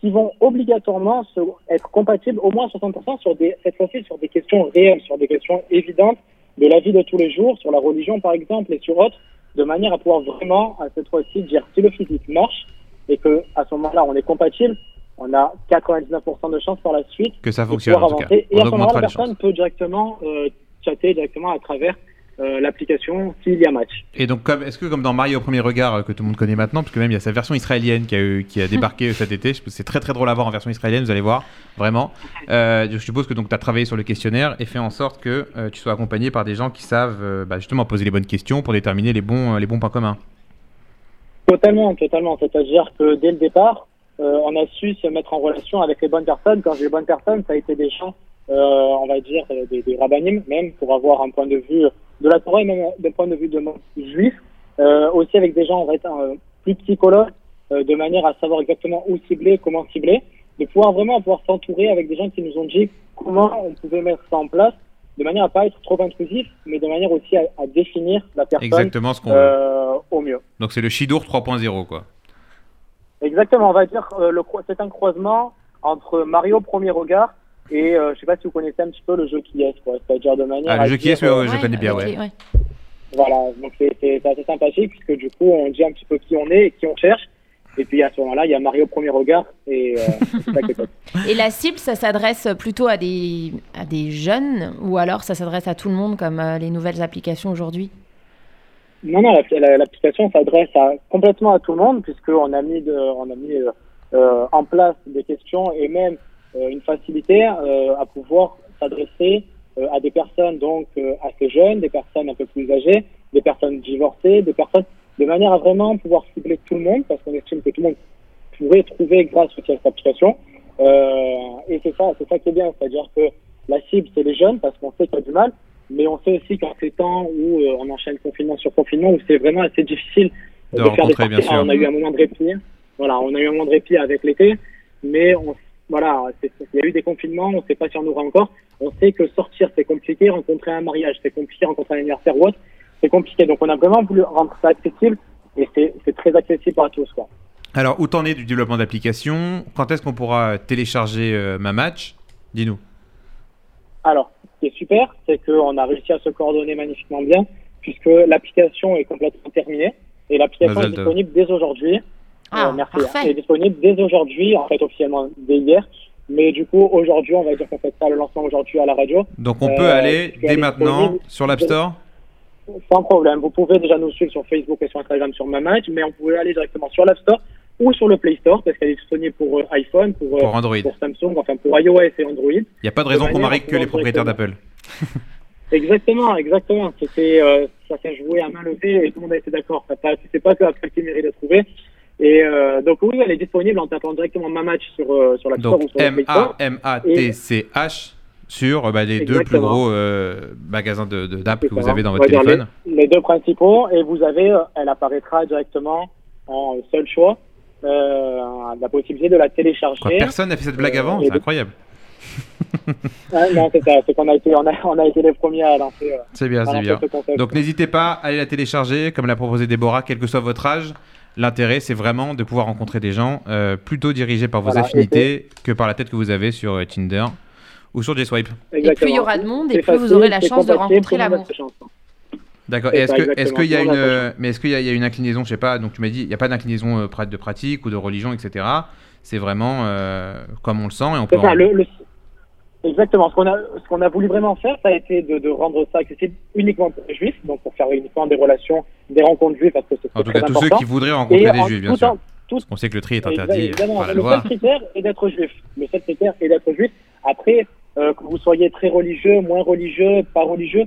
qui vont obligatoirement se, être compatibles au moins 60% sur des, cette fois-ci sur des questions réelles, sur des questions évidentes de la vie de tous les jours, sur la religion par exemple et sur autres, de manière à pouvoir vraiment à cette fois-ci dire si le physique marche et que à ce moment-là on est compatible, on a 99% de chances par la suite que ça fonctionne. En tout cas. Et à ce moment-là, la personne peut directement euh, chatter directement à travers euh, l'application s'il y a match. Et donc, est-ce que comme dans Mario au premier regard, euh, que tout le monde connaît maintenant, parce que même il y a sa version israélienne qui a, qui a débarqué cet été, c'est très très drôle à voir en version israélienne, vous allez voir, vraiment. Euh, je suppose que tu as travaillé sur le questionnaire et fait en sorte que tu sois accompagné par des gens qui savent bah, justement poser les bonnes questions pour déterminer les bons, les bons points communs. Totalement, totalement. C'est-à-dire que dès le départ, on a su se mettre en relation avec les bonnes personnes. Quand j'ai les bonnes personnes, ça a été des gens, on va dire, des, des même pour avoir un point de vue de la Torah et même d'un point de vue de juif, euh, aussi avec des gens, on va être euh, plus psychologues, euh, de manière à savoir exactement où cibler, comment cibler, de pouvoir vraiment pouvoir s'entourer avec des gens qui nous ont dit comment on pouvait mettre ça en place, de manière à pas être trop intrusif, mais de manière aussi à, à définir la personne exactement ce qu'on euh, au mieux. Donc c'est le Shidour 3.0 quoi. Exactement, on va dire euh, le c'est un croisement entre Mario premier regard et euh, je sais pas si vous connaissez un petit peu le jeu qui est, c'est-à-dire de manière. Ah, le jeu qui est, euh, je connais bien, ouais. Voilà, donc c'est assez sympathique puisque du coup on dit un petit peu qui on est et qui on cherche. Et puis à ce moment-là, il y a Mario premier regard et euh, c'est ça qui est top. Et la cible, ça s'adresse plutôt à des, à des jeunes ou alors ça s'adresse à tout le monde comme euh, les nouvelles applications aujourd'hui? Non, non, l'application s'adresse à, complètement à tout le monde puisqu'on a mis, de, on a mis euh, en place des questions et même une facilité euh, à pouvoir s'adresser euh, à des personnes donc assez jeunes, des personnes un peu plus âgées, des personnes divorcées, des personnes de manière à vraiment pouvoir cibler tout le monde parce qu'on estime que tout le monde pourrait trouver grâce à cette application. et c'est ça, c'est ça qui est bien, c'est-à-dire que la cible c'est les jeunes parce qu'on sait qu'il y a du mal, mais on sait aussi qu'en ces temps où on enchaîne confinement sur confinement, où c'est vraiment assez difficile de, de faire des bien sûr. On a eu un moment de répit, voilà, on a eu un moment de répit avec l'été, mais on voilà, il y a eu des confinements, on ne sait pas si on aura encore. On sait que sortir, c'est compliqué, rencontrer un mariage, c'est compliqué, rencontrer un anniversaire ou autre, c'est compliqué. Donc on a vraiment voulu rendre ça accessible et c'est très accessible à tous. Quoi. Alors, où t'en es du développement d'application Quand est-ce qu'on pourra télécharger euh, ma match? Dis-nous. Alors, ce qui est super, c'est qu'on a réussi à se coordonner magnifiquement bien, puisque l'application est complètement terminée et l'application est disponible dès aujourd'hui. Ah, euh, merci. Parfait. est disponible dès aujourd'hui, en fait officiellement dès hier. Mais du coup, aujourd'hui, on va dire qu'on fait ça le lancement aujourd'hui à la radio. Donc on peut euh, aller dès maintenant sur l'App Store? Sans problème. Vous pouvez déjà nous suivre sur Facebook et sur Instagram sur Mamatch, mais on pouvait aller directement sur l'App Store ou sur le Play Store parce qu'elle est disponible pour euh, iPhone, pour, euh, Pour Android. pour Samsung, enfin pour iOS et Android. Il n'y a pas de raison De qu'on marie que les propriétaires d'Apple. Exactement, exactement. C'était, euh, ça s'est joué à main levée et tout le monde a été d'accord. C'est pas que Apple qui mérite de trouver. Et euh, donc oui, elle est disponible en tapant directement Mamatch sur euh, sur Store Donc ou sur le Play Store. M-A-M-A-T-C-H sur euh, bah, les deux plus gros euh, magasins de- d'app que vous avez dans votre téléphone. Les, les deux principaux, et vous avez, elle apparaîtra directement en seul choix, la possibilité de la télécharger. Quoi, personne n'a fait cette blague avant? C'est de- incroyable. Ah, non, c'est ça, c'est qu'on a été, on a, on a été les premiers à lancer, C'est bien, c'est bien. ce. Donc n'hésitez pas à aller la télécharger, comme l'a proposé Déborah, quel que soit votre âge. L'intérêt, c'est vraiment de pouvoir rencontrer des gens euh, plutôt dirigés par vos Voilà, affinités que par la tête que vous avez sur euh, Tinder ou sur J-Swipe. Et plus il y aura de monde, et plus vous aurez la chance de rencontrer l'amour. D'accord. Et est-ce que, est-ce qu'il y a une, mais est-ce qu'il y, a- il y a une inclinaison, je sais pas. Donc tu m'as dit, il n'y a pas d'inclinaison euh, de pratique ou de religion, etc. C'est vraiment euh, comme on le sent et on peut. C'est ça, en- le, le- Exactement. Ce qu'on a, ce qu'on a voulu vraiment faire, ça a été de, de rendre ça accessible uniquement pour les juifs, donc pour faire uniquement des relations, des rencontres juives, parce que c'est En tout cas, tous ceux qui voudraient rencontrer Et des juifs, bien sûr. tout- Parce qu'on sait que le tri est interdit par la le loi. seul critère est d'être juif. Le seul critère est d'être juif. Après, euh, que vous soyez très religieux, moins religieux, pas religieux,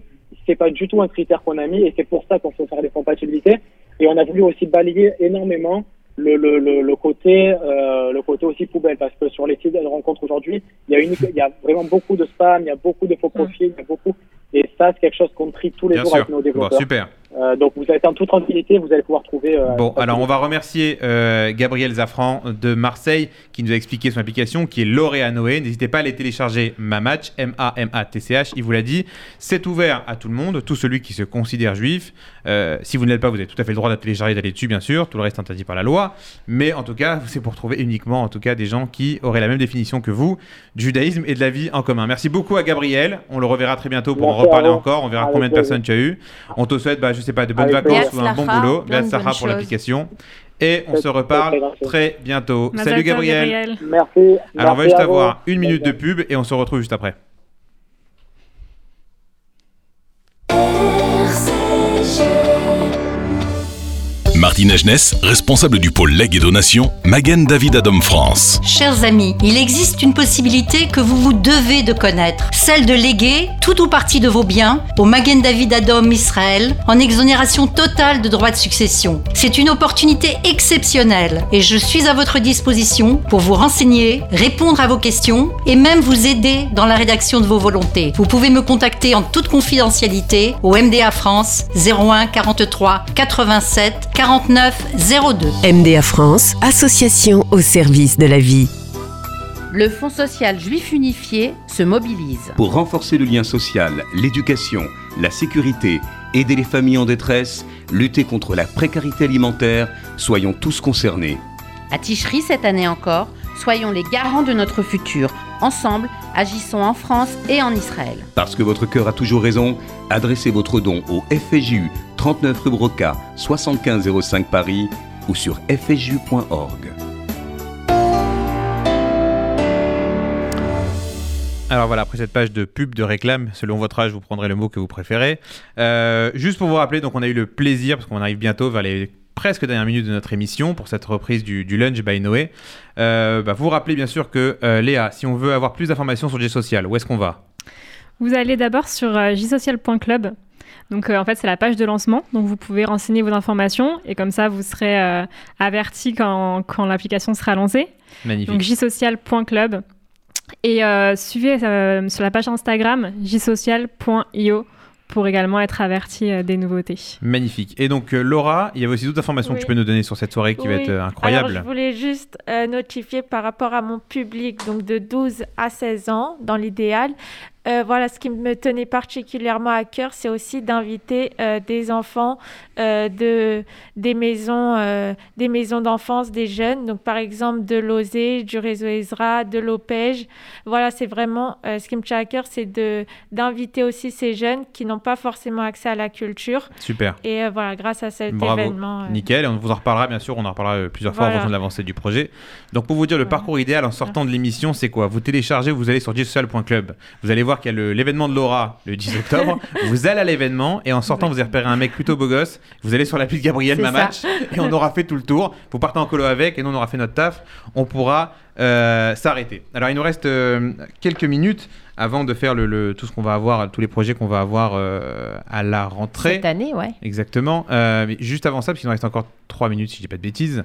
c'est pas du tout un critère qu'on a mis et c'est pour ça qu'on faut faire des compatibilités. Et on a voulu aussi balayer énormément le, le, le, le côté euh, le côté aussi poubelle parce que sur les sites de rencontres aujourd'hui, il y a une, il y a vraiment beaucoup de spam, il y a beaucoup de faux profils, il y a beaucoup et ça c'est quelque chose qu'on trie tous les Bien jours sûr. avec nos Bon, développeurs. super. Euh, donc vous allez être en toute tranquillité, vous allez pouvoir trouver. euh, Bon, alors on va remercier euh, Gabriel Zafran de Marseille qui nous a expliqué son application qui est Lauréat Noé. N'hésitez pas à aller télécharger Mamatch, M-A-M-A-T-C-H. Il vous l'a dit, c'est ouvert à tout le monde, tout celui qui se considère juif. Si vous ne l'êtes pas, vous avez tout à fait le droit de la télécharger et d'aller dessus, bien sûr. Tout le reste est interdit par la loi. Mais en tout cas, c'est pour trouver uniquement, en tout cas, des gens qui auraient la même définition que vous du judaïsme et de la vie en commun. Merci beaucoup à Gabriel. On le reverra très bientôt pour en Merci reparler encore. On verra Avec combien de plaisir. personnes tu as eu. On te souhaite, bah, je sais pas, de bonnes Avec vacances ou un bon boulot. Sahara bonnes pour l'application. Et on se reparle très, bientôt. Salut Gabriel. Merci. Alors on va Merci juste avoir une minute de pub et on se retrouve juste après. Martine responsable du pôle legs et donations, Magen David Adom France. Chers amis, il existe une possibilité que vous vous devez de connaître, celle de léguer tout ou partie de vos biens au Magen David Adom Israël en exonération totale de droits de succession. C'est une opportunité exceptionnelle et je suis à votre disposition pour vous renseigner, répondre à vos questions et même vous aider dans la rédaction de vos volontés. Vous pouvez me contacter en toute confidentialité au MDA France 01 43 87 49 02. MDA France, association au service de la vie. Le Fonds social juif unifié se mobilise. Pour renforcer le lien social, l'éducation, la sécurité, aider les familles en détresse, lutter contre la précarité alimentaire, soyons tous concernés. À Ticherie cette année encore, soyons les garants de notre futur. Ensemble, agissons en France et en Israël. Parce que votre cœur a toujours raison, adressez votre don au FSJU 39 rue Broca 7505 Paris ou sur fsju.org. Alors voilà, après cette page de pub, de réclame, selon votre âge, vous prendrez le mot que vous préférez. Euh, juste pour vous rappeler, donc on a eu le plaisir, parce qu'on arrive bientôt vers les presque dernières minutes de notre émission pour cette reprise du, du Lunch by Noé. Euh, bah, vous vous rappelez bien sûr que euh, Léa, si on veut avoir plus d'informations sur G-Social, où est-ce qu'on va? Vous allez d'abord sur euh, jsocial.club. Donc euh, en fait c'est la page de lancement, donc vous pouvez renseigner vos informations et comme ça vous serez euh, averti quand, quand l'application sera lancée. Magnifique. Donc jsocial.club et euh, suivez euh, sur la page Instagram jsocial.io pour également être averti euh, des nouveautés. Magnifique. Et donc euh, Laura, il y avait aussi d'autres informations que tu peux nous donner sur cette soirée qui va être euh, incroyable. Alors, je voulais juste euh, notifier par rapport à mon public, donc de 12 à 16 ans, dans l'idéal. Euh, voilà, ce qui me tenait particulièrement à cœur, c'est aussi d'inviter euh, des enfants euh, de, des maisons, des maisons d'enfance, des jeunes. Donc, par exemple, de l'OSE, du réseau Ezra, de l'OPEJ. Voilà, c'est vraiment ce qui me tient à cœur, c'est de d'inviter aussi ces jeunes qui n'ont pas forcément accès à la culture. Super. Et voilà, grâce à cet Bravo. événement. Nickel, on vous en reparlera bien sûr, on en reparlera plusieurs fois en Voilà. fonction de l'avancée du projet. Donc pour vous dire le Voilà. parcours idéal en sortant de l'émission, c'est quoi? Vous téléchargez, vous allez sur jsocial.club. Vous allez voir voir qu'il y a l'événement de Laura le 10 octobre. vous allez à l'événement et en sortant, vous avez repéré un mec plutôt beau gosse. Vous allez sur l'appli de Gabriel Mamatch et on aura fait tout le tour. Vous partez en colo avec et nous, on aura fait notre taf. On pourra euh, s'arrêter. Alors, il nous reste euh, quelques minutes avant de faire le, le- tout ce qu'on va avoir, tous les projets qu'on va avoir euh, à la rentrée. Cette année, ouais. Exactement. Mais juste avant ça, parce qu'il nous reste encore 3 minutes si je dis pas de bêtises,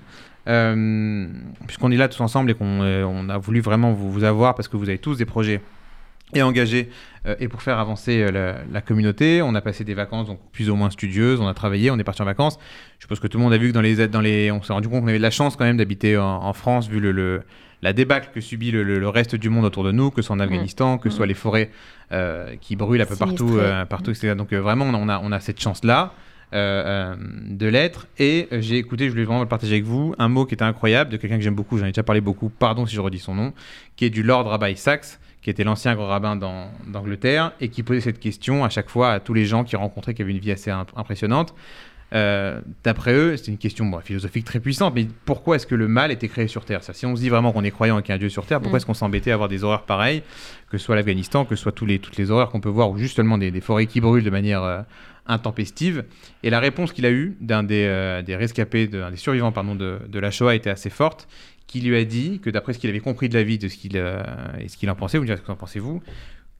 puisqu'on est là tous ensemble et qu'on on a voulu vraiment vous, vous avoir parce que vous avez tous des projets et engagés euh, et pour faire avancer euh, la, la communauté, on a passé des vacances donc plus ou moins studieuses, on a travaillé, on est parti en vacances. Je pense que tout le monde a vu que dans les, dans les on s'est rendu compte qu'on avait de la chance quand même d'habiter en, en France vu le, le- la débâcle que subit le, le- reste du monde autour de nous, que ce soit en Afghanistan, que ce soit les forêts euh, qui brûlent un peu partout, partout, etc. Donc vraiment, on a, on a cette chance-là. euh, euh, de l'être et j'ai écouté, je voulais vraiment le partager avec vous, un mot qui était incroyable de quelqu'un que j'aime beaucoup, j'en ai déjà parlé beaucoup, pardon si je redis son nom, qui est du Lord Rabbi Sachs, qui était l'ancien grand rabbin d'Angleterre et qui posait cette question à chaque fois à tous les gens qui rencontraient qui avaient une vie assez imp- impressionnante. Euh, D'après eux, c'est une question bon, philosophique très puissante, mais pourquoi est-ce que le mal était créé sur Terre? Ça, Si on se dit vraiment qu'on est croyant et qu'il y a un Dieu sur Terre, pourquoi Mm. est-ce qu'on s'embêtait à avoir des horreurs pareilles, que ce soit l'Afghanistan, que ce soit tous les, toutes les horreurs qu'on peut voir, ou juste seulement des, des forêts qui brûlent de manière euh, intempestive? Et la réponse qu'il a eue d'un des, euh, des rescapés, d'un des survivants pardon, de, de la Shoah était assez forte, qui lui a dit que d'après ce qu'il avait compris de la vie de ce qu'il, euh, et ce qu'il en pensait, vous me direz ce que vous en pensez vous,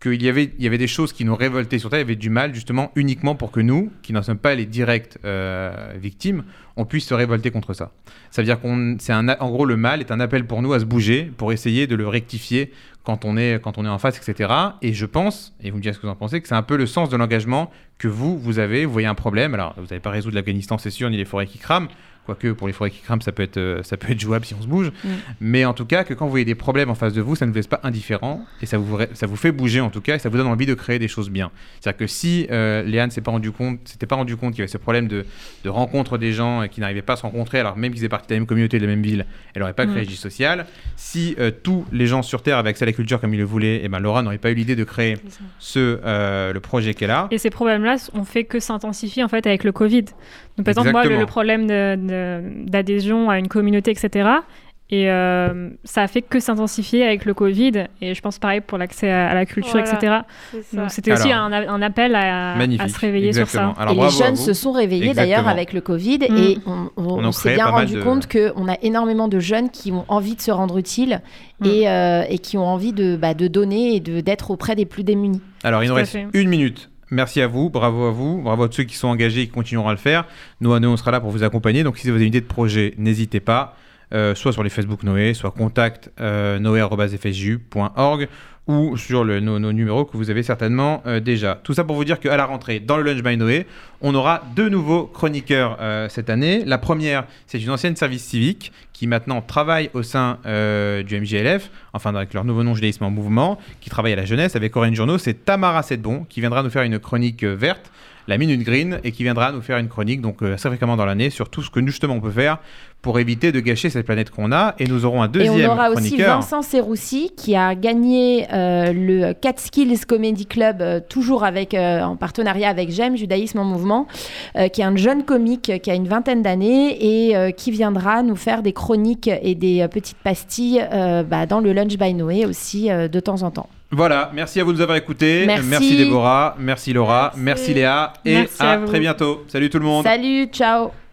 qu'il y avait, il y avait des choses qui nous révoltaient sur Terre, il y avait du mal justement uniquement pour que nous, qui n'en sommes pas les directes euh, victimes, on puisse se révolter contre ça. Ça veut dire qu'on, c'est un, en gros, le mal est un appel pour nous à se bouger, pour essayer de le rectifier quand on est, quand on est en face, etc. Et je pense, et vous me direz ce que vous en pensez, que c'est un peu le sens de l'engagement que vous, vous avez. Vous voyez un problème, alors vous n'allez pas résoudre l'Afghanistan, c'est sûr, ni les forêts qui crament. Quoique pour les forêts qui crament, ça peut être, euh, ça peut être jouable si on se bouge. Mm. Mais en tout cas, que quand vous voyez des problèmes en face de vous, ça ne vous laisse pas indifférent et ça vous, ça vous fait bouger en tout cas et ça vous donne envie de créer des choses bien. C'est-à-dire que si euh, Léane s'est pas rendu compte, s'était pas rendu compte qu'il y avait ce problème de, de rencontre des gens et qui n'arrivaient pas à se rencontrer, alors même qu'ils faisaient partie de la même communauté, de la même ville, elle n'aurait pas créé Mm. J social. Si euh, tous les gens sur Terre avaient accès à la culture comme ils le voulaient, et ben Laura n'aurait pas eu l'idée de créer ce, euh, le projet qu'elle a. Et ces problèmes-là ont fait que s'intensifier en fait avec le Covid. Donc, par exemple, moi, le problème de- de- d'adhésion à une communauté, etc. Et euh, ça a fait que s'intensifier avec le Covid. Et je pense pareil pour l'accès à, à la culture, Voilà, etc. Donc c'était aussi un, appel à, se réveiller Exactement. sur ça. Alors, et les bravo jeunes se sont réveillés d'ailleurs avec le Covid Mm. et on, on- On on en s'est bien rendu de- compte qu'on a énormément de jeunes qui ont envie de se rendre utiles Mm. et, euh, et qui ont envie de, bah, de donner et de- d'être auprès des plus démunis. Alors, il nous reste fait. une minute. Merci à vous, bravo à vous, bravo à tous ceux qui sont engagés et qui continueront à le faire. Nous, à nous, on sera là pour vous accompagner. Donc, si vous avez une idée de projet, n'hésitez pas. euh, soit sur les Facebook Noé, soit contact euh, noé.fsju.org ou sur le- nos, numéros que vous avez certainement euh, déjà. Tout ça pour vous dire qu'à la rentrée, dans le Lunch by Noé, on aura deux nouveaux chroniqueurs euh, cette année. La première, c'est une ancienne service civique qui maintenant travaille au sein euh, du MJLF, enfin avec leur nouveau nom Judaïsme en mouvement, qui travaille à la jeunesse avec Corinne Journeau. C'est Tamara Sedbon qui viendra nous faire une chronique verte, la Minute Green, et qui viendra nous faire une chronique donc assez fréquemment dans l'année sur tout ce que nous, justement on peut faire pour éviter de gâcher cette planète qu'on a. Et nous aurons un Et deuxième on aura aussi. Vincent Serroussi qui a gagné euh, le Catskills Comedy Club, euh, toujours avec, euh, en partenariat avec J'aime, Judaïsme en mouvement, euh, qui est un jeune comique qui a une vingtaine d'années et euh, qui viendra nous faire des chroniques et des euh, petites pastilles euh, bah, dans le Lunch by Noé aussi euh, de temps en temps. Voilà, merci à vous de nous avoir écoutés. Merci. Déborah, merci Laura, merci, Merci. Léa, et Merci à, à très bientôt. Salut tout le monde. Salut, ciao